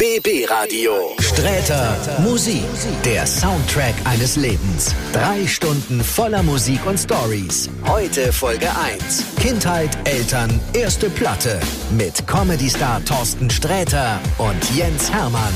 BB Radio. Sträter Musik. Der Soundtrack eines Lebens. Drei Stunden voller Musik und Stories. Heute Folge 1. Kindheit, Eltern, erste Platte. Mit Comedy-Star Thorsten Sträter und Jens Hermann.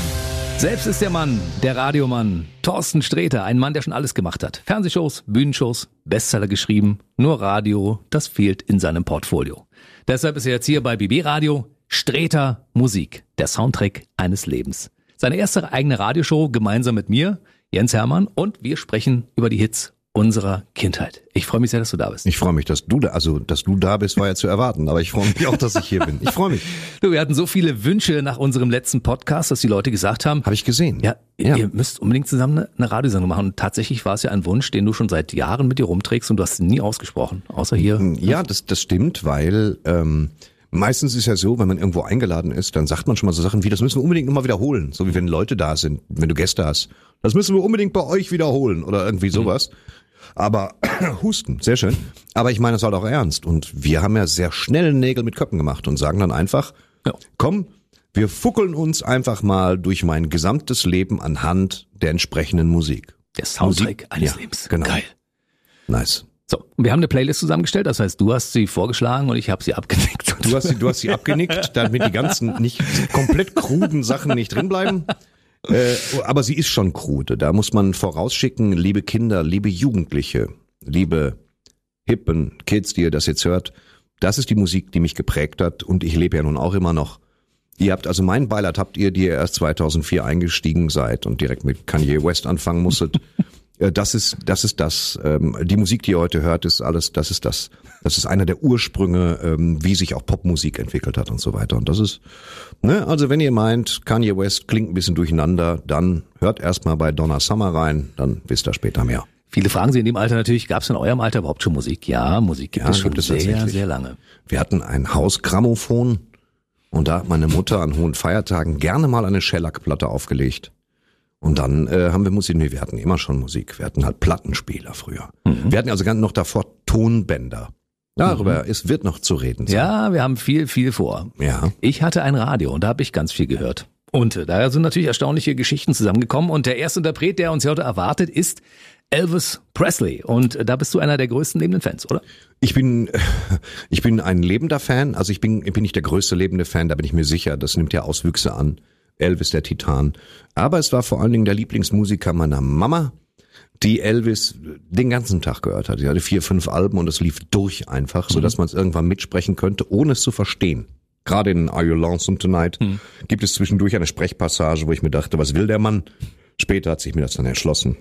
Selbst ist der Mann, der Radiomann, Thorsten Sträter, ein Mann, der schon alles gemacht hat. Fernsehshows, Bühnenshows, Bestseller geschrieben, nur Radio, das fehlt in seinem Portfolio. Deshalb ist er jetzt hier bei BB Radio, Sträter Musik, der Soundtrack eines Lebens. Seine erste eigene Radioshow gemeinsam mit mir, Jens Hermann, und wir sprechen über die Hits unserer Kindheit. Ich freue mich sehr, dass du da bist. Ich freue mich, dass du da, also dass du da bist, war ja zu erwarten, aber ich freue mich auch, dass ich hier bin. Ich freue mich. Du, wir hatten so viele Wünsche nach unserem letzten Podcast, dass die Leute gesagt haben, Habe ich gesehen. ja, Ja. ihr müsst unbedingt zusammen eine, eine Radiosendung machen. Und tatsächlich war es ja ein Wunsch, den du schon seit Jahren mit dir rumträgst und du hast ihn nie ausgesprochen, außer hier. Ja, das, das stimmt, weil ähm, meistens ist ja so, wenn man irgendwo eingeladen ist, dann sagt man schon mal so Sachen wie, das müssen wir unbedingt nochmal wiederholen. So wie wenn Leute da sind, wenn du Gäste hast. Das müssen wir unbedingt bei euch wiederholen oder irgendwie sowas. Aber Husten, sehr schön. Aber ich meine es halt auch ernst. Und wir haben ja sehr schnell Nägel mit Köppen gemacht und sagen dann einfach, Ja. komm, wir fuckeln uns einfach mal durch mein gesamtes Leben anhand der entsprechenden Musik. Der Soundtrack Musik, eines ja, Lebens. genau. Geil. Nice. So, wir haben eine Playlist zusammengestellt, das heißt, du hast sie vorgeschlagen und ich habe sie abgenickt. Du hast sie, du hast sie abgenickt, damit die ganzen nicht komplett kruden Sachen nicht drin bleiben. Äh, aber sie ist schon krude. Da muss man vorausschicken, liebe Kinder, liebe Jugendliche, liebe hippen Kids, die ihr das jetzt hört, das ist die Musik, die mich geprägt hat und ich lebe ja nun auch immer noch. Ihr habt also mein Beileid habt ihr, die ihr erst 2004 eingestiegen seid und direkt mit Kanye West anfangen musstet. Äh, Das ist, das ist das. Ähm, die Musik, die ihr heute hört, ist alles. Das ist das. Das ist einer der Ursprünge, ähm, wie sich auch Popmusik entwickelt hat und so weiter. Und das ist, ne, also wenn ihr meint, Kanye West klingt ein bisschen durcheinander, dann hört erstmal bei Donna Summer rein, dann wisst ihr später mehr. Viele fragen sie in dem Alter natürlich, gab es in eurem Alter überhaupt schon Musik? Ja, Musik gibt Ja, es schon gibt es sehr, sehr lange. Wir hatten ein Hausgrammophon und da hat meine Mutter an hohen Feiertagen gerne mal eine Shellac-Platte aufgelegt. Und dann äh, haben wir Musik, nee, wir hatten immer schon Musik. Wir hatten halt Plattenspieler früher. Wir hatten also ganz noch davor Tonbänder. Darüber ist, wird noch zu reden sein. Ja, wir haben viel, viel vor. Ja. Ich hatte ein Radio und da habe ich ganz viel gehört. Und äh, da sind natürlich erstaunliche Geschichten zusammengekommen. Und der erste Interpret, der uns heute erwartet, ist Elvis Presley. Und äh, da bist du einer der größten lebenden Fans, oder? Ich bin, ich bin ein lebender Fan. Also ich bin, ich bin nicht der größte lebende Fan, da bin ich mir sicher. Das nimmt ja Auswüchse an. Elvis der Titan. Aber es war vor allen Dingen der Lieblingsmusiker meiner Mama, die Elvis den ganzen Tag gehört hat. Sie hatte vier, fünf Alben und es lief durch einfach, so dass man es irgendwann mitsprechen könnte, ohne es zu verstehen. Gerade in Are You Lonesome Tonight gibt es zwischendurch eine Sprechpassage, wo ich mir dachte, was will der Mann? Später hat sich mir das dann erschlossen.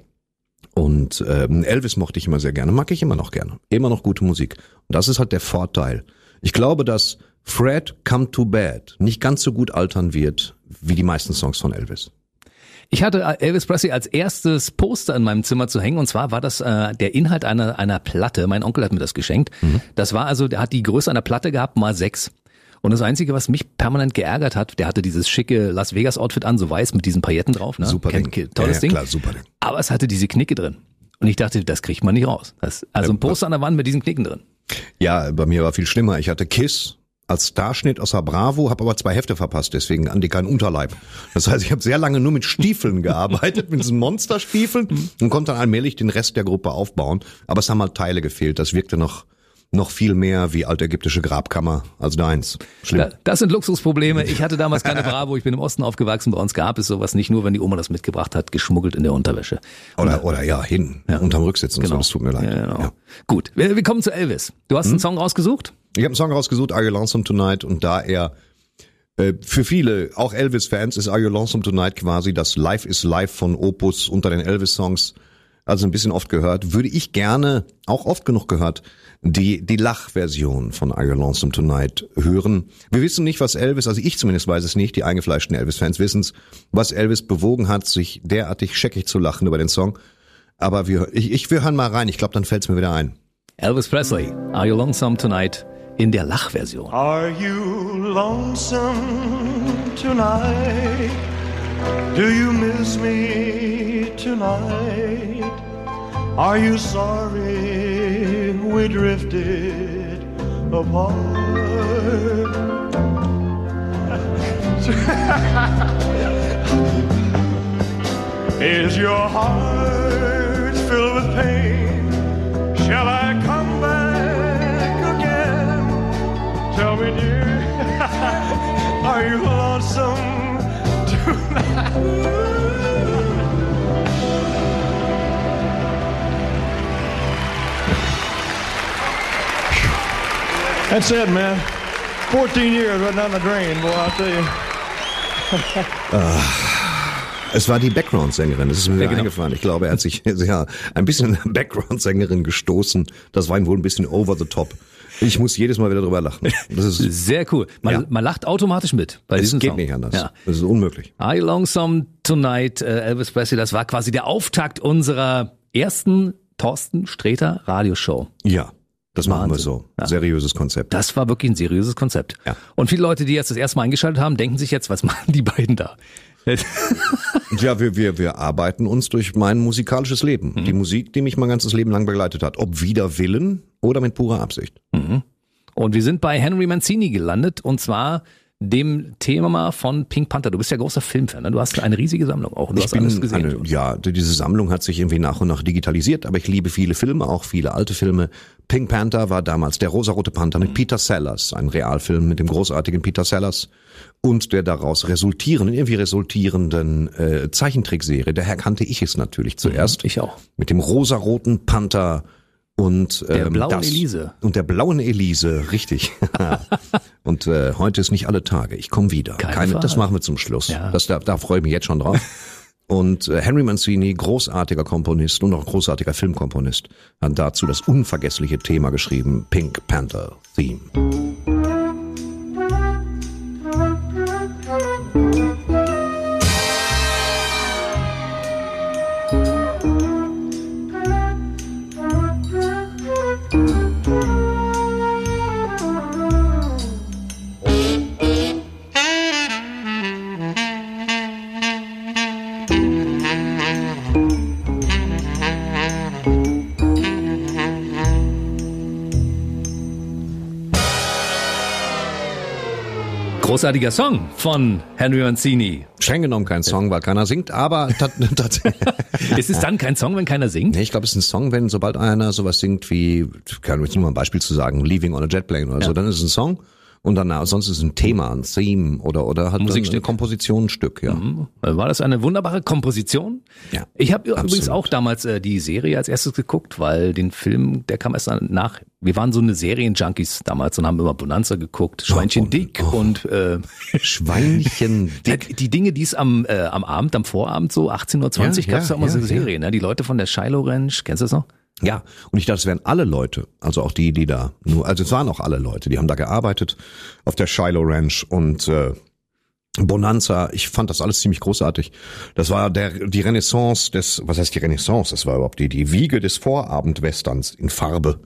Und ähm, Elvis mochte ich immer sehr gerne, mag ich immer noch gerne. Immer noch gute Musik. Und das ist halt der Vorteil. Ich glaube, dass Fred Come to Bed nicht ganz so gut altern wird wie die meisten Songs von Elvis. Ich hatte äh, Elvis Presley als erstes Poster in meinem Zimmer zu hängen und zwar war das äh, der Inhalt einer, einer Platte. Mein Onkel hat mir das geschenkt. Das war also, der hat die Größe einer Platte gehabt, mal sechs. Und das Einzige, was mich permanent geärgert hat, der hatte dieses schicke Las Vegas Outfit an, so weiß mit diesen Pailletten drauf. Ne? Super Kennt- Ding. Tolles ja, ja, Ding. Klar, super Ding. Aber es hatte diese Knicke drin. Und ich dachte, das kriegt man nicht raus. Das, also ein Poster an der Wand mit diesen Knicken drin. Ja, bei mir war viel schlimmer. Ich hatte Kiss als Starschnitt aus der Bravo, habe aber zwei Hefte verpasst, deswegen an die keinen Unterleib. Das heißt, ich habe sehr lange nur mit Stiefeln gearbeitet, mit diesen Monsterstiefeln und konnte dann allmählich den Rest der Gruppe aufbauen. Aber es haben halt Teile gefehlt. Das wirkte noch noch viel mehr wie altägyptische Grabkammer als deins. Schlimm. Ja, das sind Luxusprobleme. Ich hatte damals keine Bravo. Ich bin im Osten aufgewachsen. Bei uns gab es sowas nicht nur, wenn die Oma das mitgebracht hat, geschmuggelt in der Unterwäsche. Oder, oder ja, hin, unterm Rücksitzen. und So, das tut mir leid. Ja, genau. Ja. Gut, wir, wir kommen zu Elvis. Du hast einen Song rausgesucht? Ich habe einen Song rausgesucht, Are You Lonesome Tonight? Und da er äh, für viele, auch Elvis-Fans, ist Are You Lonesome Tonight quasi das Life is Life von Opus unter den Elvis-Songs. Also ein bisschen oft gehört. Würde ich gerne, auch oft genug gehört, die, die Lachversion von Are You Lonesome Tonight hören. Wir wissen nicht, was Elvis, also ich zumindest weiß es nicht, die eingefleischten Elvis-Fans wissen's, was Elvis bewogen hat, sich derartig scheckig zu lachen über den Song. Aber wir, ich, ich, wir hören mal rein. Ich glaube, dann fällt's mir wieder ein. Elvis Presley, Are You Lonesome Tonight in der Lachversion. Are you lonesome tonight? Do you miss me tonight? Are you sorry we drifted apart? Is your heart filled with pain, shall I are you lonesome tonight? That's it, man. 14 years right down the drain, boy, I'll tell you. Es war die Background-Sängerin, das ist mir Ja, genau. eingefallen. Ich glaube, er hat sich ja ein bisschen Background-Sängerin gestoßen. Das war ihm wohl ein bisschen over the top. Ich muss jedes Mal wieder drüber lachen. Das ist, Sehr cool. Man, Ja. man lacht automatisch mit bei es diesem geht Song. nicht anders. Ja. Das ist unmöglich. Are You Lonesome Tonight, äh, Elvis Presley, das war quasi der Auftakt unserer ersten Thorsten Sträter Radioshow. Ja, das machen wir Wahnsinn. so. Ja. Seriöses Konzept. Das war wirklich ein seriöses Konzept. Ja. Und viele Leute, die jetzt das erste Mal eingeschaltet haben, denken sich jetzt, was machen die beiden da? Ja, wir, wir, wir arbeiten uns durch mein musikalisches Leben. Mhm. Die Musik, die mich mein ganzes Leben lang begleitet hat. Ob wider Willen oder mit purer Absicht. Und wir sind bei Henry Mancini gelandet und zwar dem Thema von Pink Panther. Du bist ja großer Filmfan, ne? du hast eine riesige Sammlung auch du Ich hast alles gesehen. eine, ja, diese Sammlung hat sich irgendwie nach und nach digitalisiert, aber ich liebe viele Filme, auch viele alte Filme. Pink Panther war damals der rosarote Panther Mhm. mit Peter Sellers, ein Realfilm mit dem großartigen Peter Sellers und der daraus resultierenden, irgendwie resultierenden äh, Zeichentrickserie. Daher kannte ich es natürlich zuerst. Ich auch. Mit dem rosaroten Panther und Der ähm, blauen das, Elise. Und der blauen Elise, richtig. und äh, heute ist nicht alle Tage. Ich komme wieder. Keine das Frage. machen wir zum Schluss. Ja. Das, da, da freue ich mich jetzt schon drauf. Und äh, Henry Mancini, großartiger Komponist und auch großartiger Filmkomponist, hat dazu das unvergessliche Thema geschrieben, Pink Panther Theme. Großartiger Song von Henry Mancini. Streng genommen kein Song, weil keiner singt, aber tat- tatsächlich. Ist es dann kein Song, wenn keiner singt? Nee, ich glaube, es ist ein Song, wenn sobald einer sowas singt wie, kann ich nur mal ein Beispiel zu sagen, Leaving on a Jet Plane oder so, dann ist es ein Song. Und dann, na, sonst ist es ein Thema, ein Theme oder, oder halt Musikstück. eine Komposition, ein Stück, ja. War das eine wunderbare Komposition? Ja, Ich habe übrigens auch damals äh, die Serie als erstes geguckt, weil den Film, der kam erst dann nach. Wir waren so eine Serienjunkies damals und haben immer Bonanza geguckt, Schweinchen Oh, dick oh. und äh, Schweinchen die, die Dinge, die es am, äh, am Abend, am Vorabend so 18.20 Uhr Ja, gab es ja, da immer so ja, Serien. Ne? Die Leute von der Shiloh Ranch, kennst du das noch? Ja, und ich dachte, es wären alle Leute, also auch die, die da nur, also es waren auch alle Leute, die haben da gearbeitet auf der Shiloh Ranch und äh, Bonanza. Ich fand das alles ziemlich großartig. Das war der die Renaissance des, was heißt die Renaissance? Das war überhaupt die die Wiege des Vorabendwesterns in Farbe,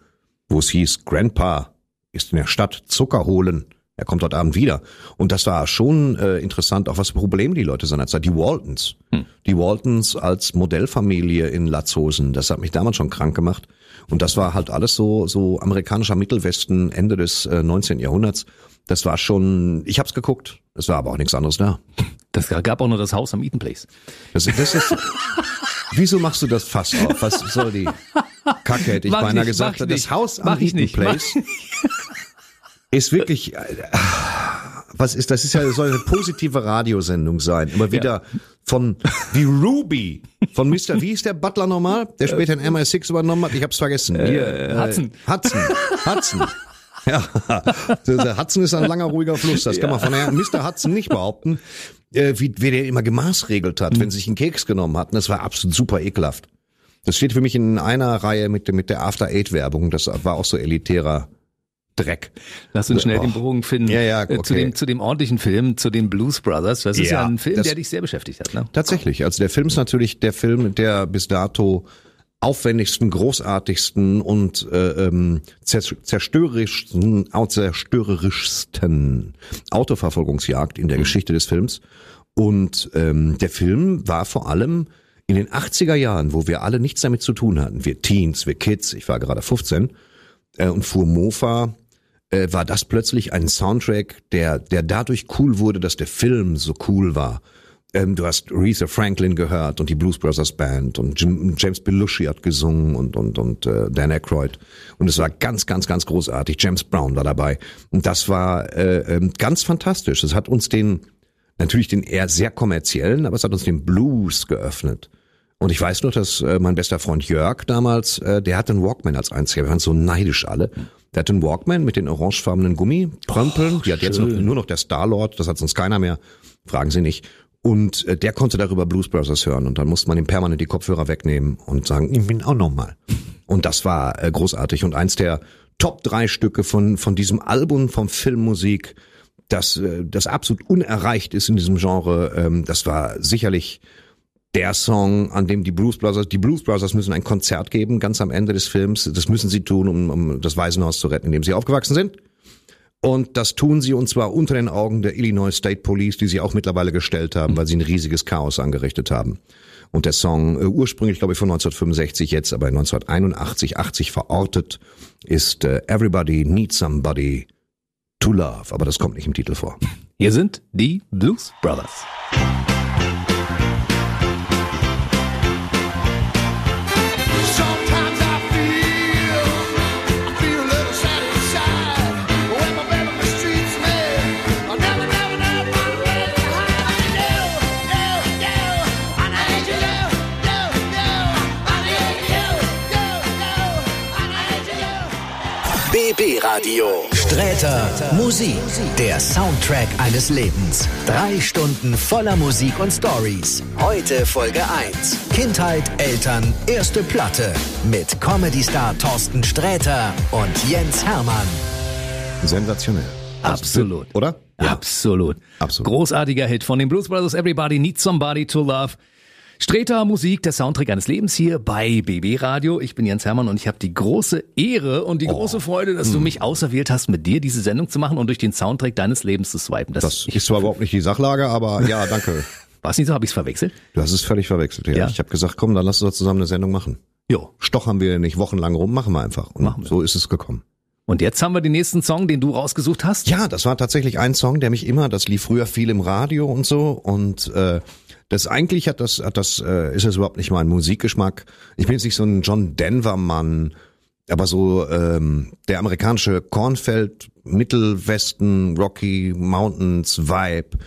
wo es hieß, Grandpa ist in der Stadt Zucker holen. Er kommt heute Abend wieder. Und das war schon äh, interessant, auch was für Probleme die Leute seinerzeit, die Waltons. Die Waltons als Modellfamilie in Latzhosen, das hat mich damals schon krank gemacht. Und das war halt alles so, so amerikanischer Mittelwesten Ende des äh, 19. Jahrhunderts. Das war schon, ich hab's geguckt, es war aber auch nichts anderes da. Das gab auch nur das Haus am Eaton Place. Das, das ist, wieso machst du das Fass auf? Was soll die Kacke, hätte ich Mach beinahe nicht, gesagt. Das nicht, Haus am Eaton Place ist wirklich, äh, was ist, das ist ja, soll eine positive Radiosendung sein. Immer wieder von, wie Ruby, von Mr., wie ist der Butler nochmal, der später in MI6 übernommen hat? Ich hab's vergessen. Hier, äh, Hudson. Hudson. Hudson. Ja, der Hudson ist ein langer, ruhiger Fluss. Das kann man von Herrn Mr. Hudson nicht behaupten, äh, wie, wie der immer gemaßregelt hat, wenn sie sich einen Keks genommen hatten. Das war absolut super ekelhaft. Das steht für mich in einer Reihe mit, mit der After Eight Werbung. Das war auch so elitärer Dreck. Lass uns schnell Oh. den Bogen finden Ja, ja, äh, zu, okay. dem, zu dem ordentlichen Film, zu den Blues Brothers. Das ist ja, Ja, ein Film, das- der dich sehr beschäftigt hat. Ne? Tatsächlich. Also der Film ist natürlich der Film, der bis dato aufwendigsten, großartigsten und äh, ähm, zer- zerstörerischsten, zerstörerischsten Autoverfolgungsjagd in der Geschichte des Films. Und ähm, der Film war vor allem in den 80er Jahren, wo wir alle nichts damit zu tun hatten, wir Teens, wir Kids, ich war gerade 15 äh, und fuhr Mofa, äh, war das plötzlich ein Soundtrack, der, der dadurch cool wurde, dass der Film so cool war. ähm, du hast Aretha Franklin gehört und die Blues Brothers Band und Jim, James Belushi hat gesungen und und und äh, Dan Aykroyd und es war ganz ganz ganz großartig. James Brown war dabei und das war äh, äh, ganz fantastisch. Es hat uns den natürlich den eher sehr kommerziellen, aber es hat uns den Blues geöffnet. Und ich weiß noch, dass äh, mein bester Freund Jörg damals, äh, der hatte einen Walkman als einziger. Wir waren so neidisch alle. Der hatte einen Walkman mit den orangefarbenen Gummiprömpeln. Die hat jetzt nur noch der Starlord. Das hat sonst keiner mehr. Fragen Sie nicht. Und äh, der konnte darüber Blues Brothers hören. Und dann musste man ihm permanent die Kopfhörer wegnehmen und sagen, ich bin auch nochmal. Und das war äh, großartig. Und eins der Top drei Stücke von, von diesem Album vom Filmmusik, das, äh, das absolut unerreicht ist in diesem Genre, ähm, das war sicherlich der Song, an dem die Blues Brothers, die Blues Brothers müssen ein Konzert geben, ganz am Ende des Films. Das müssen sie tun, um, um das Waisenhaus zu retten, in dem sie aufgewachsen sind. Und das tun sie und zwar unter den Augen der Illinois State Police, die sie auch mittlerweile gestellt haben, weil sie ein riesiges Chaos angerichtet haben. Und der Song, äh, ursprünglich glaube ich von 1965, jetzt aber 1981, 80 verortet, ist äh, Everybody Needs Somebody to Love. Aber das kommt nicht im Titel vor. Hier sind die Blues Brothers. Need you. BB Radio. Sträter Musik. Der Soundtrack eines Lebens. Drei Stunden voller Musik und Stories. Heute Folge 1. Kindheit, Eltern, erste Platte. Mit Comedy-Star Thorsten Sträter und Jens Hermann. Sensationell. Absolut. Oder? Absolut. Absolut. Großartiger Hit von den Blues Brothers. Everybody needs somebody to love. Streter Musik, der Soundtrack eines Lebens hier bei BB Radio. Ich bin Jens Hermann und ich habe die große Ehre und die große Freude, dass du mich auserwählt hast, mit dir diese Sendung zu machen und durch den Soundtrack deines Lebens zu swipen. Das, Das ist zwar überhaupt nicht die Sachlage, aber ja, danke. war es nicht so, habe ich es verwechselt? Du hast es völlig verwechselt. Ja. Ja. Ich habe gesagt, komm, dann lass uns doch zusammen eine Sendung machen. Jo. Stochern wir nicht wochenlang rum, machen wir einfach. Und Machen wir. so ist es gekommen. Und jetzt haben wir den nächsten Song, den du rausgesucht hast. Ja, das war tatsächlich ein Song, der mich immer, das lief früher viel im Radio und so und äh, das eigentlich hat das, hat das, äh, ist das überhaupt nicht mein Musikgeschmack. Ich bin jetzt nicht so ein John Denver Mann, aber so ähm, der amerikanische Kornfeld, Mittelwesten, Rocky Mountains Vibe,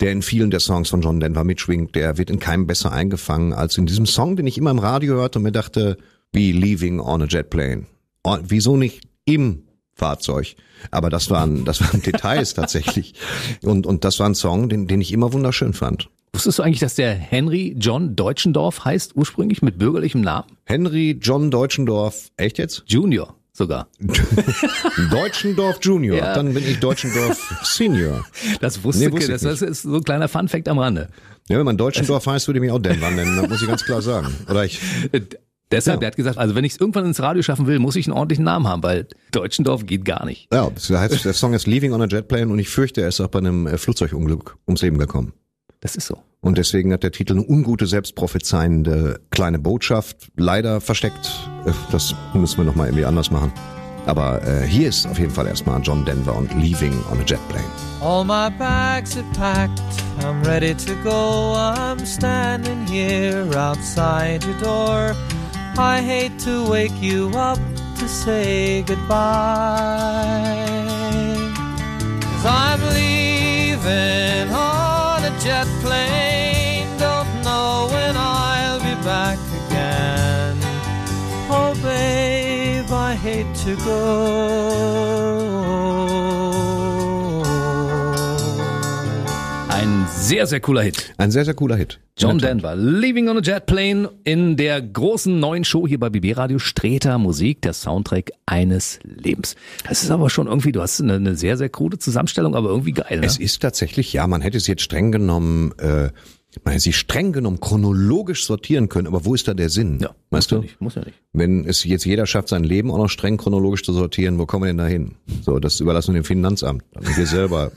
der in vielen der Songs von John Denver mitschwingt, der wird in keinem besser eingefangen als in diesem Song, den ich immer im Radio hörte und mir dachte, wie Leaving on a Jet Plane. Oh, Wieso nicht im Fahrzeug? Aber das waren, das waren Details tatsächlich. Und, und das war ein Song, den, den ich immer wunderschön fand. Wusstest du eigentlich, dass der Henry John Deutschendorf heißt, ursprünglich mit bürgerlichem Namen? Henry John Deutschendorf, echt jetzt? Junior sogar. Deutschendorf Junior, Ja. dann bin ich Deutschendorf Senior. Das wusste, Nee, wusste das, ich das ist so ein kleiner Funfact am Rande. Ja, wenn man Deutschendorf heißt, würde ich mich auch Denver nennen, das muss ich ganz klar sagen. Oder ich, Äh, Deshalb, Ja. der hat gesagt, also wenn ich es irgendwann ins Radio schaffen will, muss ich einen ordentlichen Namen haben, weil Deutschendorf geht gar nicht. ja, das heißt, der Song ist Leaving on a Jet Plane und ich fürchte, er ist auch bei einem äh, Flugzeugunglück ums Leben gekommen. Das ist so. Und deswegen hat der Titel eine ungute, selbstprophezeiende kleine Botschaft, leider versteckt. Äh, Das müssen wir nochmal irgendwie anders machen. Aber äh, hier ist auf jeden Fall erstmal John Denver und Leaving on a Jet Plane. All my bags are packed, I'm ready to go. I'm standing here outside your door. I hate to wake you up to say goodbye. Cause I'm leaving jet plane. Don't know when I'll be back again. Oh, babe, I hate to go. Sehr, sehr cooler Hit. Ein sehr, sehr cooler Hit. John. Denver, Leaving on a Jet Plane in der großen neuen Show hier bei BB Radio Streter Musik, der Soundtrack eines Lebens. Das ist aber schon irgendwie, du hast eine, eine sehr, sehr krude Zusammenstellung, aber irgendwie geil. Ne? Es ist tatsächlich, ja, man hätte es jetzt streng genommen, äh, man hätte sie streng genommen chronologisch sortieren können, aber wo ist da der Sinn? ja, weißt muss du? ja nicht, muss ja nicht. Wenn es jetzt jeder schafft, sein Leben auch noch streng chronologisch zu sortieren, wo kommen wir denn da hin? So, das überlassen wir dem Finanzamt. Und wir selber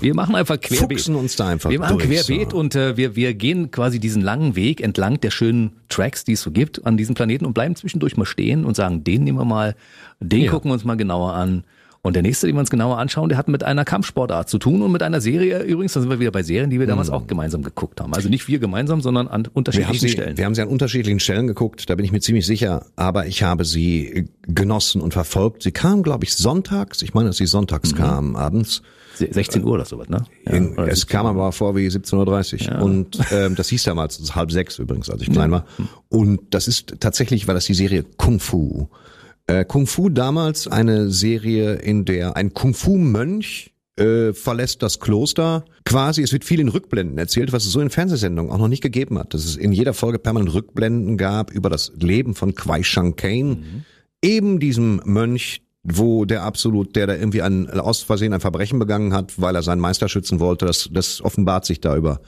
Wir machen einfach querbeet. fuchsen uns da einfach Wir machen durch. querbeet so. und äh, wir, wir gehen quasi diesen langen Weg entlang der schönen Tracks, die es so gibt an diesem Planeten und bleiben zwischendurch mal stehen und sagen, den nehmen wir mal, den Ja. gucken wir uns mal genauer an. Und der nächste, den wir uns genauer anschauen, der hat mit einer Kampfsportart zu tun und mit einer Serie. Übrigens, da sind wir wieder bei Serien, die wir damals auch gemeinsam geguckt haben. Also nicht wir gemeinsam, sondern an Wir unterschiedlichen sie, Stellen. wir haben sie an unterschiedlichen Stellen geguckt, da bin ich mir ziemlich sicher, aber ich habe sie genossen und verfolgt. Sie kam, glaube ich, sonntags, ich meine, dass sie sonntags kam, abends. 16 Uhr oder sowas, ne? Ja, In, oder es 17 kam aber vor wie 17.30 Uhr. Und ähm, das hieß damals, halb sechs übrigens, als ich klein war. Und das ist tatsächlich, war das die Serie Kung Fu. Äh, Kung Fu damals eine Serie, in der ein Kung Fu-Mönch äh, verlässt das Kloster. Quasi, es wird viel in Rückblenden erzählt, was es so in Fernsehsendungen auch noch nicht gegeben hat. Dass es in jeder Folge permanent Rückblenden gab über das Leben von Kwai Shang Kane, eben diesem Mönch, wo der absolut, der da irgendwie ein, aus Versehen ein Verbrechen begangen hat, weil er seinen Meister schützen wollte, das, das offenbart sich da über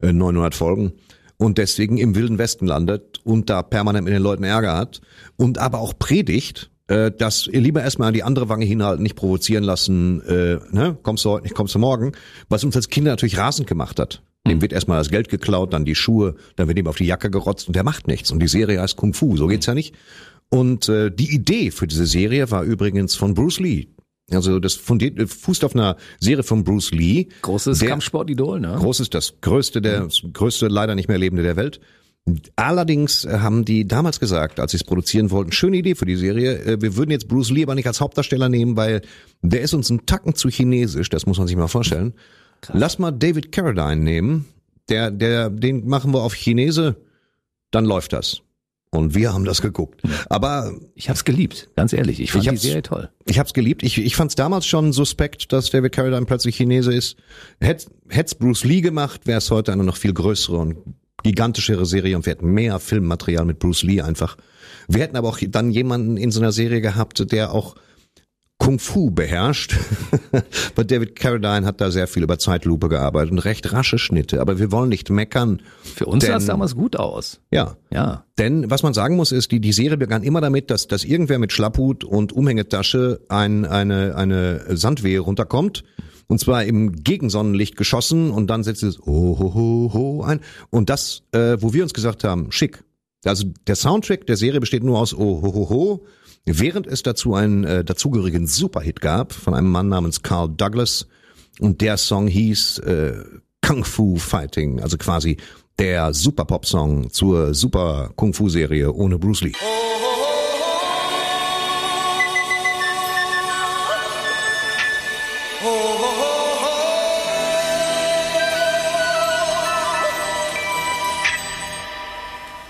äh, 900 Folgen und deswegen im Wilden Westen landet und da permanent mit den Leuten Ärger hat und aber auch predigt, äh, dass ihr lieber erstmal an die andere Wange hinhalten, nicht provozieren lassen, äh, ne, kommst du heute nicht, kommst du morgen, was uns als Kinder natürlich rasend gemacht hat. Dem wird erstmal das Geld geklaut, dann die Schuhe, dann wird ihm auf die Jacke gerotzt und der macht nichts. Und die Serie heißt Kung Fu, so geht's ja nicht. Und äh, die Idee für diese Serie war übrigens von Bruce Lee. Also das fundiert, äh, fußt auf einer Serie von Bruce Lee. Großes Kampfsportidol, ne? Großes, das größte der, das größte leider nicht mehr lebende der Welt. Allerdings äh, haben die damals gesagt, als sie es produzieren wollten, schöne Idee für die Serie, äh, wir würden jetzt Bruce Lee aber nicht als Hauptdarsteller nehmen, weil der ist uns ein Tacken zu chinesisch, das muss man sich mal vorstellen. Lass mal David Carradine nehmen, der, der, den machen wir auf Chinese, dann läuft das. Und wir haben das geguckt. Aber Ich hab's geliebt, ganz ehrlich. Ich fand Ich die Serie toll. ich hab's geliebt. Ich, ich fand's damals schon suspekt, dass David Carradine plötzlich Chinese ist. Hätt, hätt's Bruce Lee gemacht, wäre es heute eine noch viel größere und gigantischere Serie und wir hätten mehr Filmmaterial mit Bruce Lee einfach. Wir hätten aber auch dann jemanden in so einer Serie gehabt, der auch Kung Fu beherrscht. Weil David Carradine hat da sehr viel über Zeitlupe gearbeitet und recht rasche Schnitte. Aber wir wollen nicht meckern. Für uns sah es damals gut aus. Ja, Ja. denn was man sagen muss, ist, die, die Serie begann immer damit, dass, dass irgendwer mit Schlapphut und Umhängetasche ein, eine, eine Sandwehe runterkommt. Und zwar im Gegensonnenlicht geschossen und dann setzt es oh, ho, ho, ho ein. Und das, äh, wo wir uns gesagt haben, schick. Also der Soundtrack der Serie besteht nur aus oh, ho, ho, ho. Während es dazu einen äh, dazugehörigen Superhit gab von einem Mann namens Carl Douglas. Und der Song hieß äh, Kung Fu Fighting, also quasi der Super-Pop-Song zur Super-Kung-Fu-Serie ohne Bruce Lee.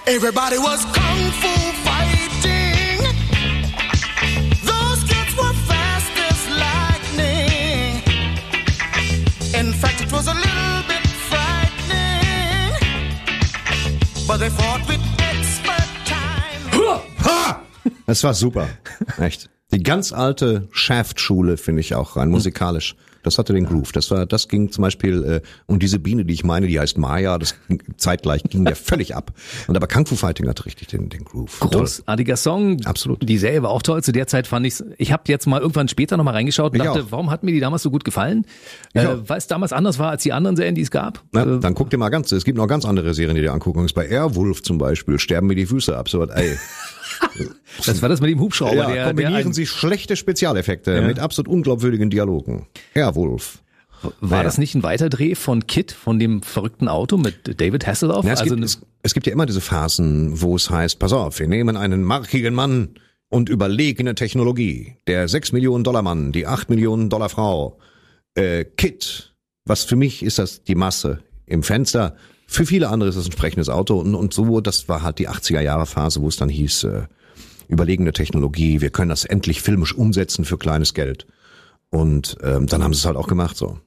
Everybody was kung fu But they fought with expert time. Ha! Das war super. Echt. Die ganz alte Shaft-Schule finde ich auch rein musikalisch. Das hatte den Groove. Das war, das ging zum Beispiel, äh, und diese Biene, die ich meine, die heißt Maya, das zeitgleich ging der völlig ab. Und aber Kung Fu Fighting hatte richtig den, den Groove. Toll. Großartiger Song. Absolut. Die Serie war auch toll. Zu der Zeit fand ich's. Ich habe jetzt mal irgendwann später nochmal reingeschaut und Ich dachte, auch. warum hat mir die damals so gut gefallen? Äh, auch. weil es damals anders war als die anderen Serien, die es gab. Na, Äh, dann guck dir mal ganz, es gibt noch ganz andere Serien, die dir angucken. Bei Airwolf zum Beispiel sterben mir die Füße ab. So, was, ey. das war das mit dem Hubschrauber, ja, der, der kombinieren ein, Sie schlechte Spezialeffekte mit absolut unglaubwürdigen Dialogen. Airwolf. War Ja. das nicht ein Weiterdreh von Kit, von dem verrückten Auto mit David Hasselhoff? Ja, es, also gibt, es, es gibt ja immer diese Phasen, wo es heißt, pass auf, wir nehmen einen markigen Mann und überlegene Technologie. Der 6 Millionen Dollar Mann, die 8 Millionen Dollar Frau. Äh, Kit, was für mich ist das die Masse im Fenster. Für viele andere ist es ein sprechendes Auto. Und, und so, das war halt die 80er Jahre Phase, wo es dann hieß, äh, überlegene Technologie, wir können das endlich filmisch umsetzen für kleines Geld. Und ähm, dann haben sie es halt auch gemacht so.